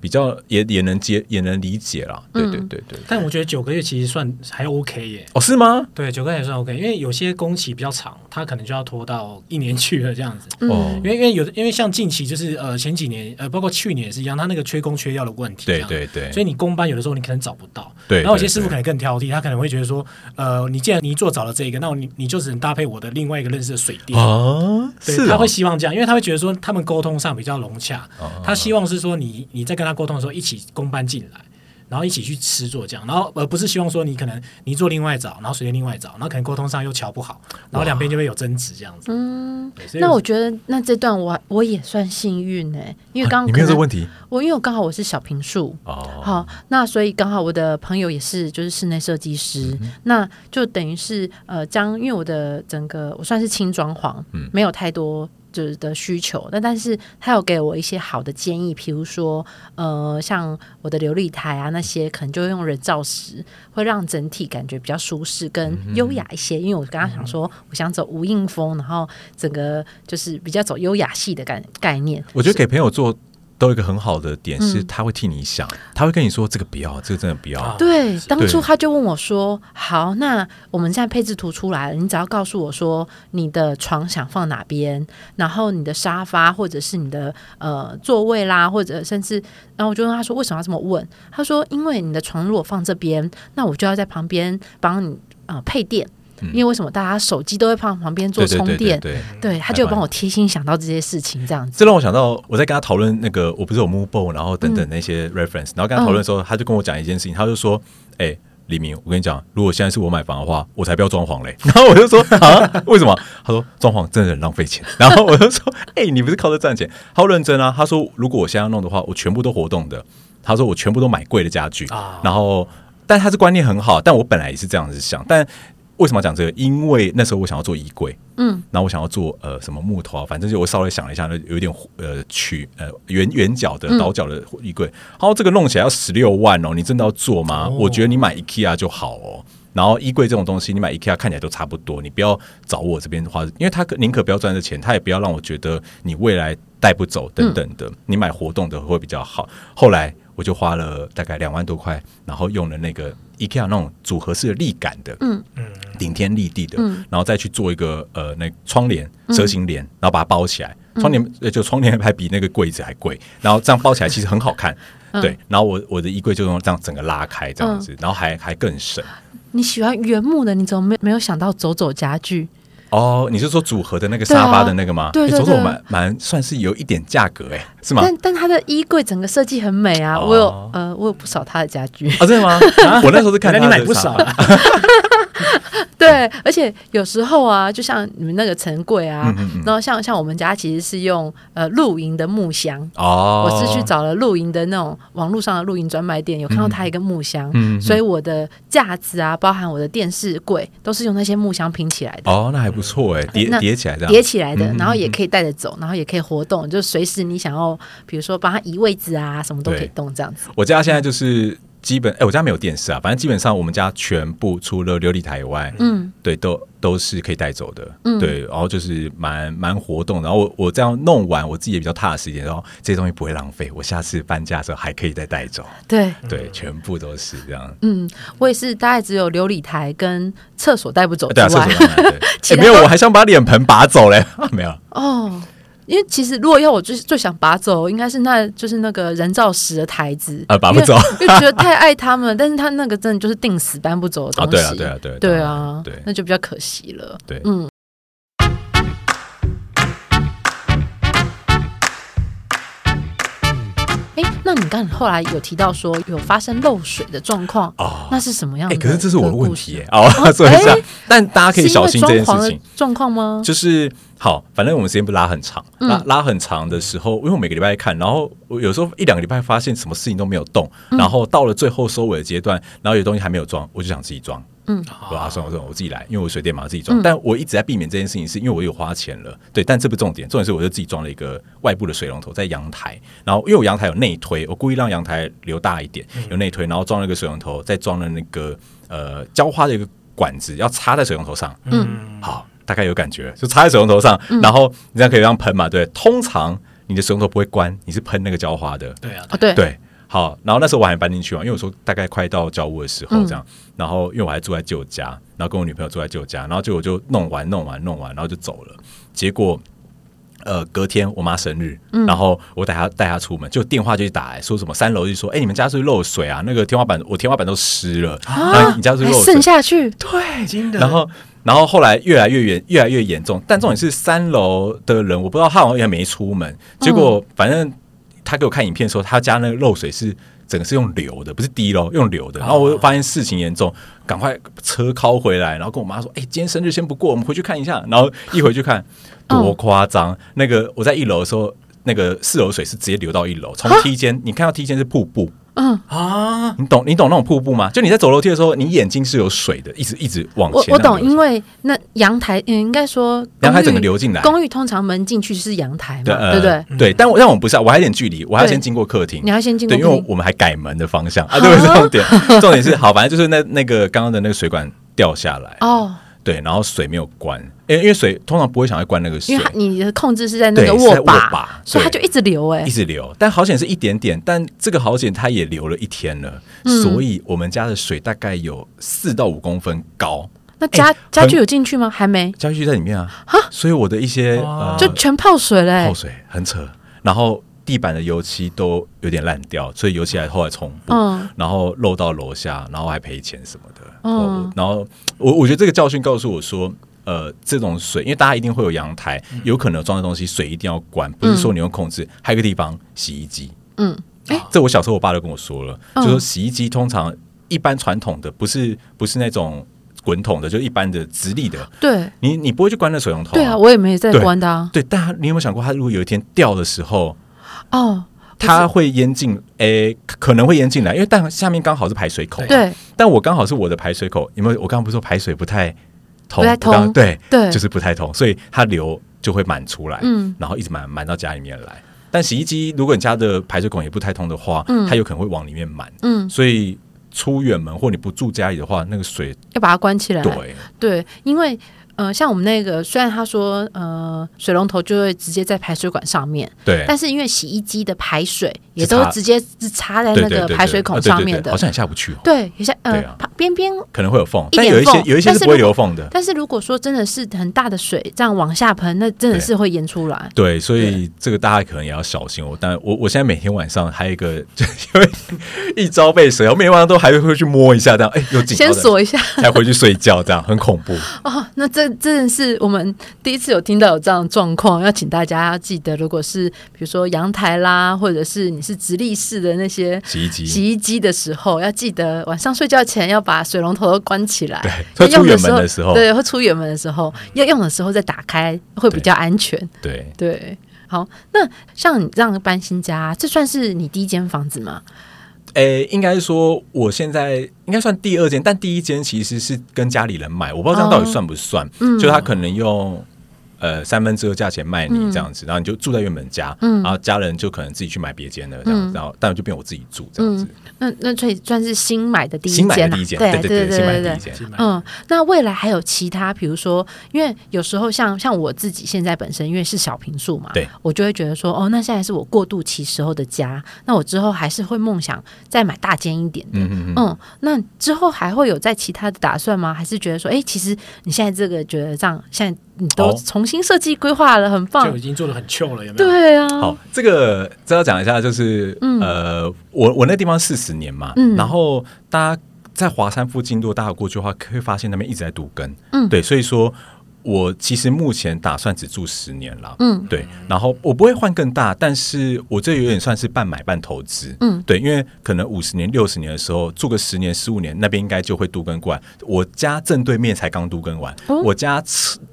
比较也也能接也能理解啦，对对对对。但我觉得九个月其实算还 OK 耶。哦，是吗？对，九个月也算 OK，因为有些工期比较长，他可能就要拖到一年去了这样子。哦。因为因为有的因为像近期就是呃前几年呃包括去年也是一样，他那个缺工缺料的问题。对对对。所以你工班有的时候你可能找不到。对。然后有些师傅可能更挑剔，他可能会觉得说呃你既然你做找了这个，那你你就只能搭配我的另外一个认识的水电哦。对，他会希望这样，因为他会觉得说他们沟通上比较融洽。他希望是说你你在跟他沟通的时候一起。公班进来，然后一起去吃做这样，然后而不是希望说你可能你做另外找，然后随便另外找，然后可能沟通上又瞧不好，然后两边就会有争执这样子。嗯，那我觉得那这段我我也算幸运哎，因为 (laughs) 刚刚、啊、你没有这个问题，我因为我刚好我是小平数哦，好，那所以刚好我的朋友也是就是室内设计师，嗯、那就等于是呃将因为我的整个我算是轻装潢，嗯，没有太多。就是的需求，那但是他有给我一些好的建议，比如说，呃，像我的琉璃台啊那些，可能就用人造石，会让整体感觉比较舒适跟优雅一些。嗯、因为我刚刚想说，我想走无印风，然后整个就是比较走优雅系的概概念。我觉得给朋友做。都有一个很好的点是，他会替你想，嗯、他会跟你说这个不要，这个真的不要。对，当初他就问我说：“好，那我们现在配置图出来了，你只要告诉我说你的床想放哪边，然后你的沙发或者是你的呃座位啦，或者甚至……然后我就问他说为什么要这么问？他说因为你的床如果放这边，那我就要在旁边帮你呃配电。”因为为什么大家手机都会放旁边做充电？对，他就帮我贴心想到这些事情，这样子。这让我想到，我在跟他讨论那个，我不是有 Movable，然后等等那些 reference，然后跟他讨论的时候，他就跟我讲一件事情，他就说：“哎，李明，我跟你讲，如果现在是我买房的话，我才不要装潢嘞。(laughs) ”然后我就说：“啊，为什么？”他说：“装潢真的很浪费钱。(laughs) ”然后我就说：“哎，你不是靠这赚钱？好认真啊。”他说：“如果我现在要弄的话，我全部都活动的。”他说：“我全部都买贵的家具。”然后，但他是观念很好，但我本来也是这样子想，但。为什么讲这个？因为那时候我想要做衣柜，嗯，然后我想要做呃什么木头啊，反正就我稍微想了一下，那有点呃曲呃圆圆角的倒角的衣柜，然后这个弄起来要十六万哦，你真的要做吗？哦、我觉得你买 IKEA 就好哦。然后衣柜这种东西，你买 IKEA 看起来都差不多，你不要找我这边花，因为他宁可不要赚这钱，他也不要让我觉得你未来带不走等等的。嗯、你买活动的会比较好。后来我就花了大概两万多块，然后用了那个 IKEA 那种组合式的立感的，嗯嗯，顶天立地的，嗯、然后再去做一个呃那窗帘蛇形帘，然后把它包起来。窗帘就窗帘还比那个柜子还贵，然后这样包起来其实很好看，(laughs) 嗯、对。然后我我的衣柜就用这样整个拉开这样子，嗯、然后还还更省。你喜欢原木的，你怎么没没有想到走走家具？哦，你是说组合的那个沙发的那个吗？对，走走蛮蛮算是有一点价格哎，是吗？但但它的衣柜整个设计很美啊，我有呃我有不少他的家具啊，真的吗？我那时候是看那你买不少。(laughs) 对，而且有时候啊，就像你们那个陈柜啊，然后像像我们家其实是用呃露营的木箱哦，我是去找了露营的那种网络上的露营专卖店，有看到它一个木箱，所以我的架子啊，包含我的电视柜，都是用那些木箱拼起来的。哦，那还不错哎，叠叠起来的，叠起来的，然后也可以带着走，然后也可以活动，就随时你想要，比如说帮它移位置啊，什么都可以动这样子。我家现在就是。基本哎、欸，我家没有电视啊，反正基本上我们家全部除了琉璃台以外，嗯，对，都都是可以带走的，嗯，对，然后就是蛮蛮活动，然后我我这样弄完，我自己也比较踏实一点，然后这些东西不会浪费，我下次搬家的时候还可以再带走，对。对，全部都是这样，嗯，我也是大概只有琉璃台跟厕所带不走，对啊，厕所对，(laughs) 哎、欸，没有，我还想把脸盆拔走嘞，(laughs) 没有，哦。因为其实如果要我最最想拔走，应该是那就是那个人造石的台子。啊，拔不走，就觉得太爱他们，但是他那个真的就是定死搬不走的东西，对啊，对啊，对，对啊，对，那就比较可惜了，对，嗯。哎，那你刚后来有提到说有发生漏水的状况哦，那是什么样的？哎，可是这是我的问题哦，说一下，但大家可以小心这件事情。状况吗？就是。好，反正我们时间不拉很长，拉拉很长的时候，因为我每个礼拜看，然后我有时候一两个礼拜发现什么事情都没有动，然后到了最后收尾的阶段，然后有东西还没有装，我就想自己装。嗯，我啊，算了算了，我自己来，因为我水电嘛，自己装。但我一直在避免这件事情，是因为我有花钱了。对，但这不重点，重点是我就自己装了一个外部的水龙头在阳台，然后因为我阳台有内推，我故意让阳台留大一点，有内推，然后装了一个水龙头，再装了那个呃浇花的一个管子，要插在水龙头上。嗯，好。大概有感觉，就插在水龙头上，嗯、然后你这样可以让喷嘛？对，通常你的水龙头不会关，你是喷那个浇花的。对啊，对对。好，然后那时候我还搬进去嘛，因为我说大概快到交屋的时候这样，嗯、然后因为我还住在旧家，然后跟我女朋友住在旧家，然后结果就弄完弄完弄完，然后就走了。结果呃隔天我妈生日，嗯、然后我带她带她出门，就电话就打来说什么三楼就说，哎、欸，你们家是不是漏水啊？那个天花板我天花板都湿了，啊、然后你家是不是漏水渗下去？对，真的。然后。然后后来越来越严，越来越严重。但重点是三楼的人，我不知道他好像也没出门。结果反正他给我看影片说，他家那个漏水是整个是用流的，不是滴漏，用流的。然后我发现事情严重，赶快车靠回来，然后跟我妈说：“哎，今天生日先不过，我们回去看一下。”然后一回去看，多夸张！那个我在一楼的时候，那个四楼水是直接流到一楼，从梯间你看到梯间是瀑布。嗯啊，你懂你懂那种瀑布吗？就你在走楼梯的时候，你眼睛是有水的，一直一直往前。我我懂，因为那阳台，嗯，应该说阳台整个流进来。公寓通常门进去是阳台嘛，对不对？对，但我但我们不是，我还有点距离，我还要先经过客厅。你要先经过，对，因为我们还改门的方向啊，对不对？重点重点是好，反正就是那那个刚刚的那个水管掉下来哦。对，然后水没有关，因为因为水通常不会想要关那个水，因为你的控制是在那个握把，所以它就一直流哎，一直流。但好险是一点点，但这个好险它也流了一天了，所以我们家的水大概有四到五公分高。那家家具有进去吗？还没，家具在里面啊。哈所以我的一些就全泡水了，泡水很扯。然后。地板的油漆都有点烂掉，所以油漆还后来重补，嗯、然后漏到楼下，然后还赔钱什么的。嗯、然后我我觉得这个教训告诉我说，呃，这种水，因为大家一定会有阳台，有可能装的东西，水一定要关，不是说你用控制。嗯、还有一个地方，洗衣机。嗯，哎，这我小时候我爸就跟我说了，嗯、就说洗衣机通常一般传统的不是不是那种滚筒的，就一般的直立的。对，你你不会去关那水龙头、啊。对啊，我也没在关的、啊。对，但你有没有想过，它如果有一天掉的时候？哦，它会淹进，诶、欸，可能会淹进来，因为但下面刚好是排水口，对，但我刚好是我的排水口，有没有？我刚刚不是说排水不太通，不太通，对对，就是不太通，所以它流就会满出来，嗯，然后一直满满到家里面来。但洗衣机如果你家的排水孔也不太通的话，嗯，它有可能会往里面满，嗯，所以出远门或你不住家里的话，那个水要把它关起来。对对，因为。呃，像我们那个，虽然他说，呃，水龙头就会直接在排水管上面，对，但是因为洗衣机的排水也都直接是插在那个排水孔上面的，好像也下不去哦。对，也下呃边边可能会有缝，但有一些有一些是不会留缝的。但是如果说真的是很大的水这样往下喷，那真的是会淹出来。对，所以这个大家可能也要小心哦。但我我现在每天晚上还有一个，(laughs) 就因为一朝被蛇，我每天晚上都还会去摸一下，这样哎，有警先锁一下，才回去睡觉，这样很恐怖哦。那这真的是我。们第一次有听到有这样的状况，要请大家要记得，如果是比如说阳台啦，或者是你是直立式的那些洗衣机，洗衣机的时候，要记得晚上睡觉前要把水龙头都关起来。对，出远门的时候，对，会出远门的时候，要用的时候再打开，会比较安全。对对，好，那像你这样搬新家，这算是你第一间房子吗？诶，应该说我现在应该算第二间，但第一间其实是跟家里人买，我不知道这样到底算不算。哦嗯、就他可能用。呃，三分之二价钱卖你这样子，然后你就住在原本家，然后家人就可能自己去买别间的这样子，然后但就变我自己住这样子。那那所以算是新买的第一间，新买的第一间，对对对，新买的第一间。嗯，那未来还有其他，比如说，因为有时候像像我自己现在本身因为是小平数嘛，对，我就会觉得说，哦，那现在是我过渡期时候的家，那我之后还是会梦想再买大间一点的。嗯嗯，那之后还会有在其他的打算吗？还是觉得说，哎，其实你现在这个觉得这样现在。你都重新设计规划了，很棒，就已经做的很 chill 了，有没有？对啊。好，这个这要讲一下，就是、嗯、呃，我我那地方四十年嘛，嗯、然后大家在华山附近，如果大家过去的话，可以发现那边一直在堵根，嗯，对，所以说。我其实目前打算只住十年了，嗯，对，然后我不会换更大，但是我这有点算是半买半投资，嗯，对，因为可能五十年、六十年的时候住个十年、十五年，那边应该就会都更过来。我家正对面才刚都更完，哦、我家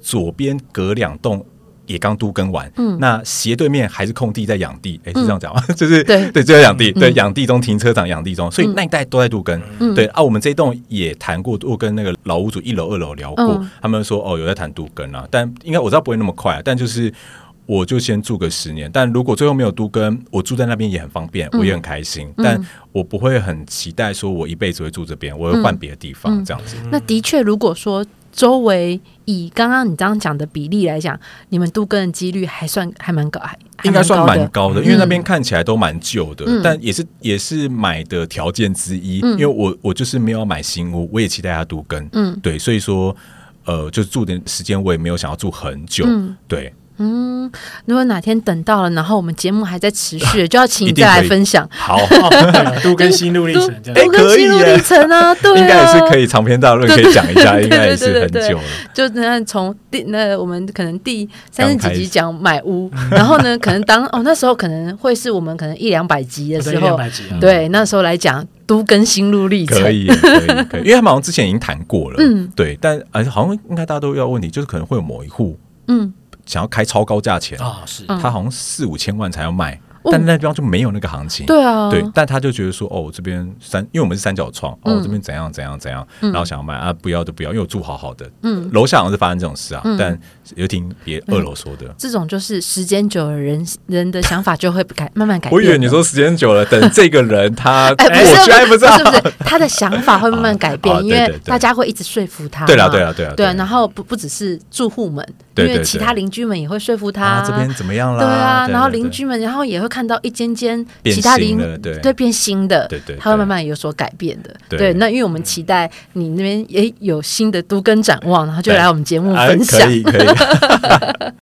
左边隔两栋。也刚都耕完，嗯，那斜对面还是空地在养地，哎，是这样讲吗？(laughs) 就是对。对，就在养地，对，养地中停车场，养地中，所以那一带都在都更，对啊，我们这一栋也谈过，我跟那个老屋主一楼、二楼聊过，他们说哦，有在谈都耕啊，但应该我知道不会那么快，但就是我就先住个十年，但如果最后没有都跟，我住在那边也很方便，我也很开心，但我不会很期待说我一辈子会住这边，我会换别的地方这样子。那的确，如果说。周围以刚刚你这样讲的比例来讲，你们度根的几率还算还蛮高，还应该算蛮高的，因为那边看起来都蛮旧的，嗯、但也是也是买的条件之一。嗯、因为我我就是没有买新屋，我也期待它度根，嗯，对，所以说呃，就住的时间我也没有想要住很久，嗯、对。嗯，如果哪天等到了，然后我们节目还在持续，就要请你再来分享。(laughs) 好，(laughs) 都更心路历程，都更心路历程啊，(laughs) 对，应该也是可以长篇大论可以讲一下，应该也是很久了。就那从第那我们可能第三十几集讲买屋，然后呢，可能当哦那时候可能会是我们可能一两百集的时候，对，那时候来讲都更心路历程，可以，可以，可以，因为他们好像之前已经谈过了，嗯，对，但而且好像应该大家都要问题，就是可能会有某一户，嗯。想要开超高价钱啊，是。他好像四五千万才要卖。但那地方就没有那个行情，对啊，对，但他就觉得说，哦，这边三，因为我们是三角窗，哦，这边怎样怎样怎样，然后想要卖啊，不要就不要，因为我住好好的，嗯，楼下好像是发生这种事啊，但有听别二楼说的，这种就是时间久了，人人的想法就会改，慢慢改变。我以为你说时间久了，等这个人他，(laughs) 哎，不是不是不是，他的想法会慢慢 (laughs) 改变，因为大家会一直说服他，对啊对啊对啊，对，然后不不只是住户们，因为其他邻居们也会说服他，这边怎么样了？对啊，然后邻居们，然后也会看到一间间。其他邻对对变新的，对对，他会慢慢有所改变的。对，那因为我们期待你那边也有新的都跟展望，然后就来我们节目分享。可以可以。(laughs)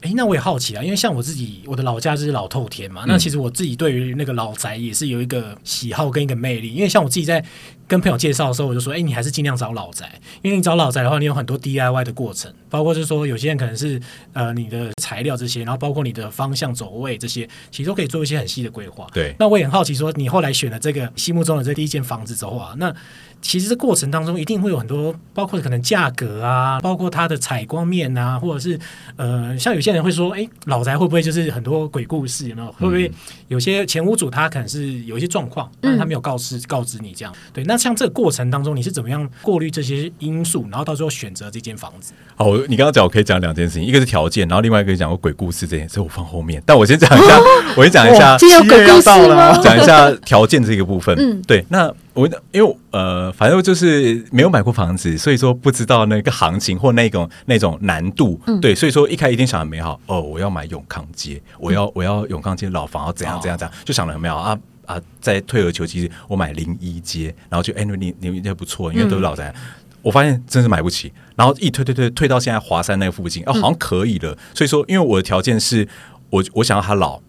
哎，那我也好奇啊，因为像我自己，我的老家就是老透天嘛。那其实我自己对于那个老宅也是有一个喜好跟一个魅力，因为像我自己在。跟朋友介绍的时候，我就说：“哎，你还是尽量找老宅，因为你找老宅的话，你有很多 DIY 的过程，包括就是说，有些人可能是呃你的材料这些，然后包括你的方向走位这些，其实都可以做一些很细的规划。对，那我也很好奇，说你后来选了这个心目中的这第一间房子之后啊，那其实这过程当中一定会有很多，包括可能价格啊，包括它的采光面啊，或者是呃，像有些人会说，哎，老宅会不会就是很多鬼故事？有没有？会不会有些前屋主他可能是有一些状况，但是他没有告知告知你这样？对，那。像这个过程当中，你是怎么样过滤这些因素，然后到最后选择这间房子？好，你刚刚讲我可以讲两件事情，一个是条件，然后另外一个讲过鬼故事这件事，我放后面。但我先讲一下，哦、(laughs) 我先讲一下，有鬼故事吗？(laughs) 讲一下条件这个部分。嗯，对。那我因为呃，反正就是没有买过房子，所以说不知道那个行情或那种那种难度。嗯、对，所以说一开始一定想很美好哦，我要买永康街，我要、嗯、我要永康街老房，要怎样怎样怎样，就想的很美好啊啊！再退而求其次，我买零一街，然后就哎，你你你不错，因为都是老宅。嗯、我发现真是买不起，然后一退退退退到现在华山那个附近，哦，好像可以了。嗯、所以说，因为我的条件是我我想要它老。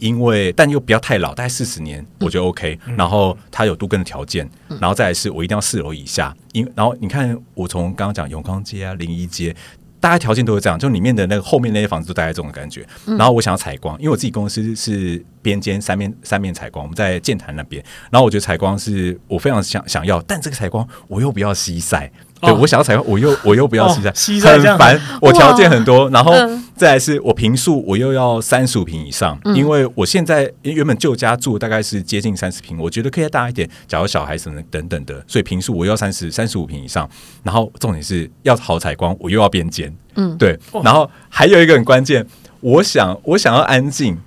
因为但又不要太老，大概四十年，我觉得 OK。嗯、然后它有都更的条件，嗯、然后再来是我一定要四楼以下。因然后你看，我从刚刚讲永康街啊、临一街，大家条件都是这样，就里面的那个后面那些房子都大概这种感觉。嗯、然后我想要采光，因为我自己公司是边间三面三面采光，我们在剑潭那边。然后我觉得采光是我非常想想要，但这个采光我又不要西晒。对，我想要采光，我又我又不要西晒，很烦。我条件很多，然后再来是我平数，我又要三十五平以上，因为我现在原本旧家住大概是接近三十平，我觉得可以再大一点，假如小孩什么等等的，所以平数我要三十三十五平以上。然后重点是要好采光，我又要边间，嗯，对。然后还有一个很关键，我想我想要安静。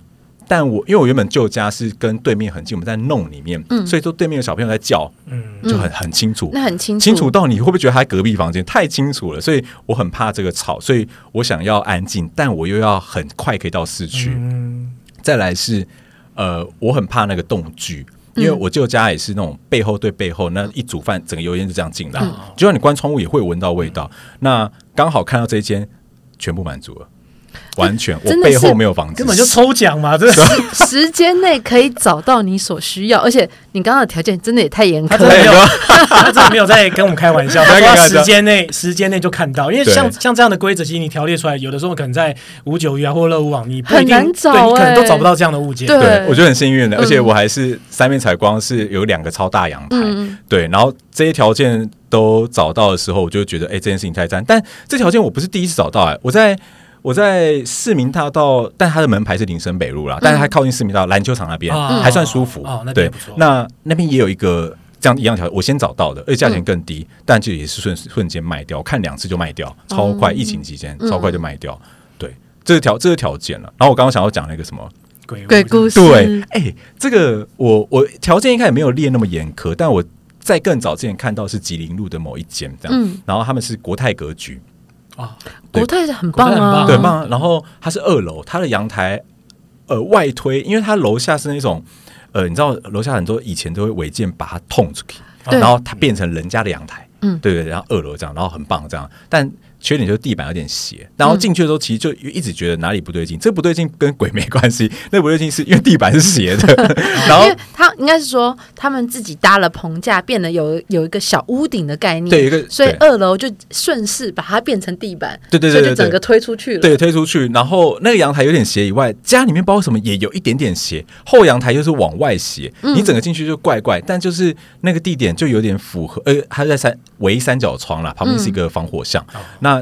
但我因为我原本旧家是跟对面很近，我们在弄里面，嗯、所以说对面有小朋友在叫，嗯，就很很清楚，那很清楚，清楚到你会不会觉得他隔壁房间太清楚了？所以我很怕这个吵，所以我想要安静，但我又要很快可以到市区。嗯、再来是呃，我很怕那个动距，因为我舅家也是那种背后对背后，那一煮饭整个油烟就这样进来，嗯、就算你关窗户也会闻到味道。嗯、那刚好看到这一间全部满足了。完全，(laughs) 我背后没有房子，根本就抽奖嘛！这 (laughs) 时间内可以找到你所需要，而且你刚刚的条件真的也太严苛了。他真的没有 (laughs) 在跟我们开玩笑，他说时间内时间内就看到，因为像像这样的规则，其实你条列出来，有的时候可能在五九鱼啊或乐屋网，你很难找，可能都找不到这样的物件。对，我觉得很幸运的，而且我还是三面采光，是有两个超大阳台。对，然后这些条件都找到的时候，我就觉得，哎，这件事情太赞。但这条件我不是第一次找到，哎，我在。我在市民大道，但它的门牌是林森北路啦，嗯、但是它靠近市民大道篮球场那边，嗯、还算舒服。哦，那对，那那边也有一个这样一样条，我先找到的，而且价钱更低，嗯、但这也是瞬瞬间卖掉，我看两次就卖掉，超快。嗯、疫情期间超快就卖掉。对，这个条这个条件了。然后我刚刚想要讲那个什么鬼鬼故事，对，哎、欸，这个我我条件一开始没有列那么严苛，但我在更早之前看到是吉林路的某一间这样，嗯、然后他们是国泰格局。啊，国泰是很棒啊，对，棒。然后它是二楼，它的阳台呃外推，因为它楼下是那种呃，你知道楼下很多以前都会违建把它捅出去，然后它变成人家的阳台，嗯，对对，然后二楼这样，然后很棒这样，但。缺点就是地板有点斜，然后进去的时候其实就一直觉得哪里不对劲。嗯、这不对劲跟鬼没关系，那不对劲是因为地板是斜的。(laughs) 然后他应该是说他们自己搭了棚架，变得有有一个小屋顶的概念。对，一个所以二楼就顺势把它变成地板。对对对，对，所以就整个推出去了。对，推出去。然后那个阳台有点斜以外，家里面包括什么也有一点点斜，后阳台又是往外斜，嗯、你整个进去就怪怪。但就是那个地点就有点符合，呃，它在三围三角窗啦，旁边是一个防火巷。嗯、那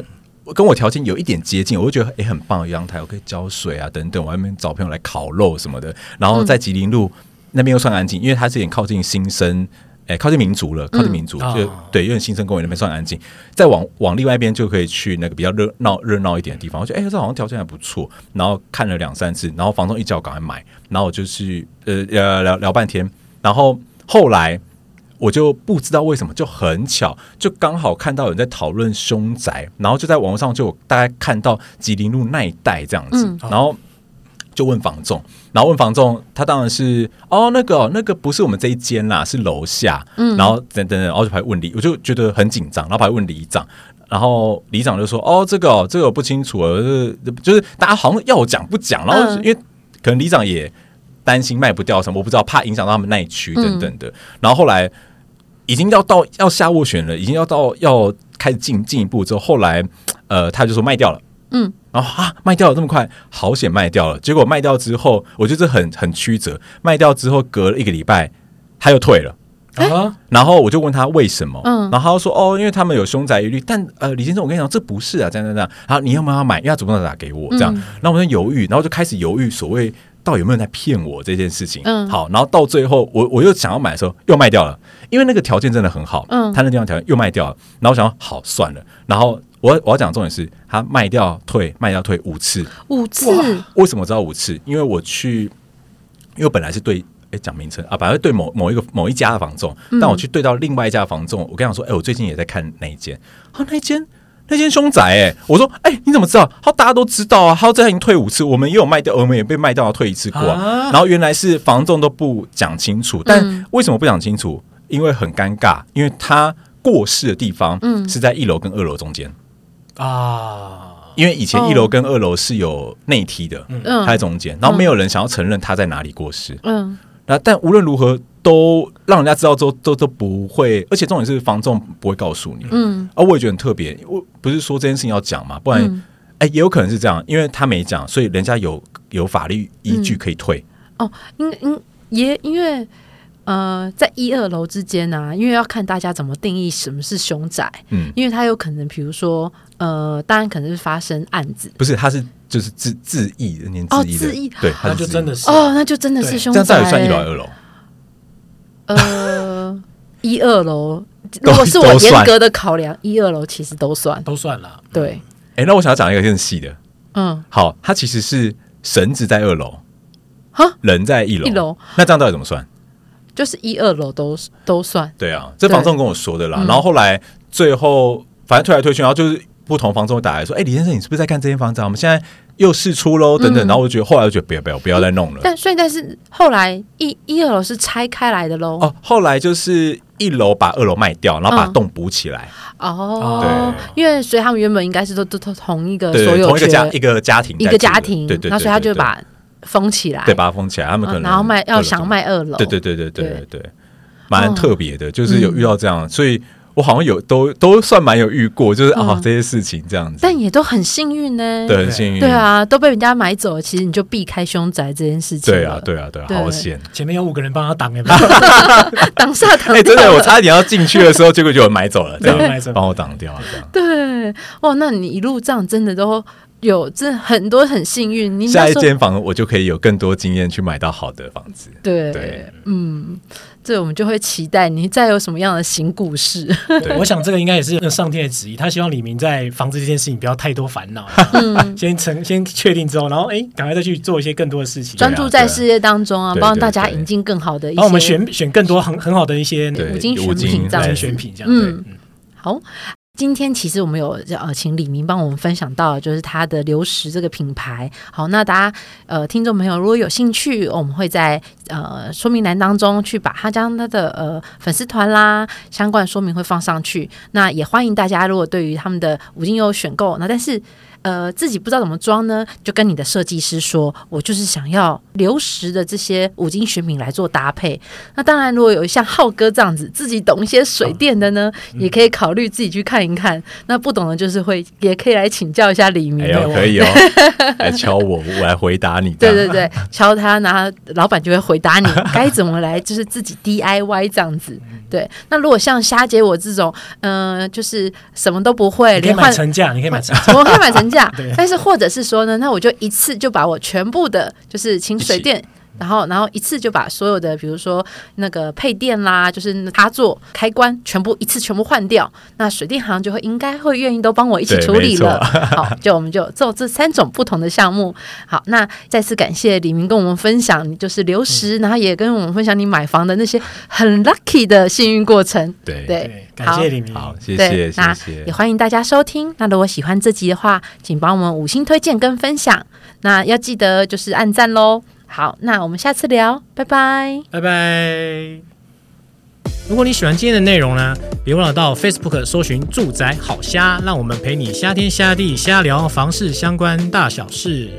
跟我条件有一点接近，我就觉得哎、欸、很棒，阳台我可以浇水啊等等，我外面找朋友来烤肉什么的。然后在吉林路、嗯、那边又算安静，因为它是有点靠近新生，哎、欸、靠近民族了，靠近民族、嗯、就、哦、对，因为新生公园那边算安静。再往往另外一边就可以去那个比较热闹热闹一点的地方。我觉得哎、欸、这好像条件还不错。然后看了两三次，然后房东一叫赶快买，然后我就去呃聊聊聊半天，然后后来。我就不知道为什么，就很巧，就刚好看到有人在讨论凶宅，然后就在网络上就大概看到吉林路那一带这样子，嗯、然后就问房仲，然后问房仲，他当然是哦，那个那个不是我们这一间啦，是楼下，嗯、然后等等等，然后就还问里，我就觉得很紧张，然后还问里长，然后里长就说哦，这个、哦、这个我不清楚，就是就是大家好像要我讲不讲，然后因为可能里长也担心卖不掉什么，我不知道，怕影响到他们那一区等等的，嗯、然后后来。已经要到要下斡旋了，已经要到要开始进进一步之后，后来呃，他就说卖掉了，嗯，然后啊，卖掉了这么快，好险卖掉了。结果卖掉之后，我觉得很很曲折。卖掉之后，隔了一个礼拜，他又退了，啊，然后我就问他为什么，嗯，然后他说哦，因为他们有凶宅疑虑。但呃，李先生，我跟你讲，这不是啊，这样这样这样。好，你要不要买？因为他主动打给我，这样，然后我就犹豫，然后就开始犹豫，所谓。到底有没有人在骗我这件事情？嗯，好，然后到最后，我我又想要买的时候，又卖掉了，因为那个条件真的很好。嗯，他那地方条件又卖掉了，然后我想说好算了。然后我我要讲的重点是，他卖掉退，卖掉退五次，五次。为什么知道五次？因为我去，因为我本来是对哎，讲名称啊，反正对某某一个某一家的房仲，但我去对到另外一家房仲，我跟他说，哎，我最近也在看那一间，啊，那一间那间凶宅，哎，我说，哎，你怎么知道？他大家都知道啊，他这已经退五次，我们也有卖掉，我们也被卖掉要退一次过，然后原来是房仲都不讲清楚，但为什么不讲清楚？因为很尴尬，因为他过世的地方是在一楼跟二楼中间。啊。因为以前一楼跟二楼是有内梯的，嗯，他在中间，然后没有人想要承认他在哪里过世，嗯，那但无论如何都让人家知道之后都都不会，而且重点是房仲不会告诉你，嗯，啊我也觉得很特别，我不是说这件事情要讲嘛，不然，哎，也有可能是这样，因为他没讲，所以人家有有法律依据可以退，哦，因因也因为。呃，在一二楼之间呢、啊，因为要看大家怎么定义什么是凶宅，嗯，因为他有可能，比如说，呃，当然可能是发生案子，不是，他是就是自自意的，念自縊的，哦、对，那就真的。是哦，那就真的是凶宅，这样到底算一楼二楼？呃，一二楼，如果是我严格的考量，一二楼其实都算，都算了，对。哎、欸，那我想要讲一个更细的，嗯，好，它其实是绳子在二楼，哈，人在一楼，一楼，那这样到底怎么算？就是一二楼都都算，对啊，这房仲跟我说的啦。然后后来最后反正推来推去，然后就是不同房仲打来说：“哎，李先生，你是不是在看这间房子？我们现在又试出喽，等等。”然后我就觉得后来我觉得不要不要不要再弄了。但所以但是后来一一二楼是拆开来的喽。哦，后来就是一楼把二楼卖掉，然后把洞补起来。哦，对，因为所以他们原本应该是都都都同一个所有同一个家一个家庭一个家庭，对对，然后所以他就把。封起来，对，把它封起来。他们可能然后卖，要想卖二楼，对对对对对对对，蛮特别的，就是有遇到这样，所以我好像有都都算蛮有遇过，就是啊这些事情这样子，但也都很幸运呢，对，很幸运，对啊，都被人家买走了，其实你就避开凶宅这件事情，对啊，对啊，对啊，好险，前面有五个人帮他挡，(laughs) 挡下挡，哎，真的，我差一点要进去的时候，结果就有人买走了，这样。帮我挡掉了，这样，对，哇，那你一路这样真的都。有这很多很幸运，你下一间房我就可以有更多经验去买到好的房子。对，对。嗯，这我们就会期待你再有什么样的新故事。对 (laughs) 我想这个应该也是上天的旨意，他希望李明在房子这件事情不要太多烦恼，嗯、先成 (laughs) 先确定之后，然后哎，赶快再去做一些更多的事情，专注在事业当中啊，帮大家引进更好的一些，帮我们选选更多很很好的一些五金选品这样选品这样。嗯，好。今天其实我们有呃请李明帮我们分享到，就是他的流食这个品牌。好，那大家呃听众朋友如果有兴趣，我们会在呃说明栏当中去把他将他的呃粉丝团啦相关说明会放上去。那也欢迎大家如果对于他们的五金有选购，那但是。呃，自己不知道怎么装呢，就跟你的设计师说，我就是想要流石的这些五金选品来做搭配。那当然，如果有像浩哥这样子自己懂一些水电的呢，也可以考虑自己去看一看。那不懂的，就是会也可以来请教一下李明。哎、可以哦，(laughs) 来敲我，我来回答你。对对对，敲他，然后老板就会回答你 (laughs) 该怎么来，就是自己 DIY 这样子。对，那如果像虾姐我这种，嗯、呃，就是什么都不会，你可以买成价，你可以买成价，(laughs) 我可以买成价。但是或者是说呢，那我就一次就把我全部的，就是请水电。然后，然后一次就把所有的，比如说那个配电啦，就是插座、开关，全部一次全部换掉。那水电行就会应该会愿意都帮我一起处理了。(laughs) 好，就我们就做这三种不同的项目。好，那再次感谢李明跟我们分享，你就是流失，嗯、然后也跟我们分享你买房的那些很 lucky 的幸运过程。对对，感谢李明，好，谢谢谢谢。也欢迎大家收听。那如果喜欢这集的话，请帮我们五星推荐跟分享。那要记得就是按赞喽。好，那我们下次聊，拜拜，拜拜。如果你喜欢今天的内容呢，别忘了到 Facebook 搜寻“住宅好虾”，让我们陪你瞎天瞎地瞎聊房事相关大小事。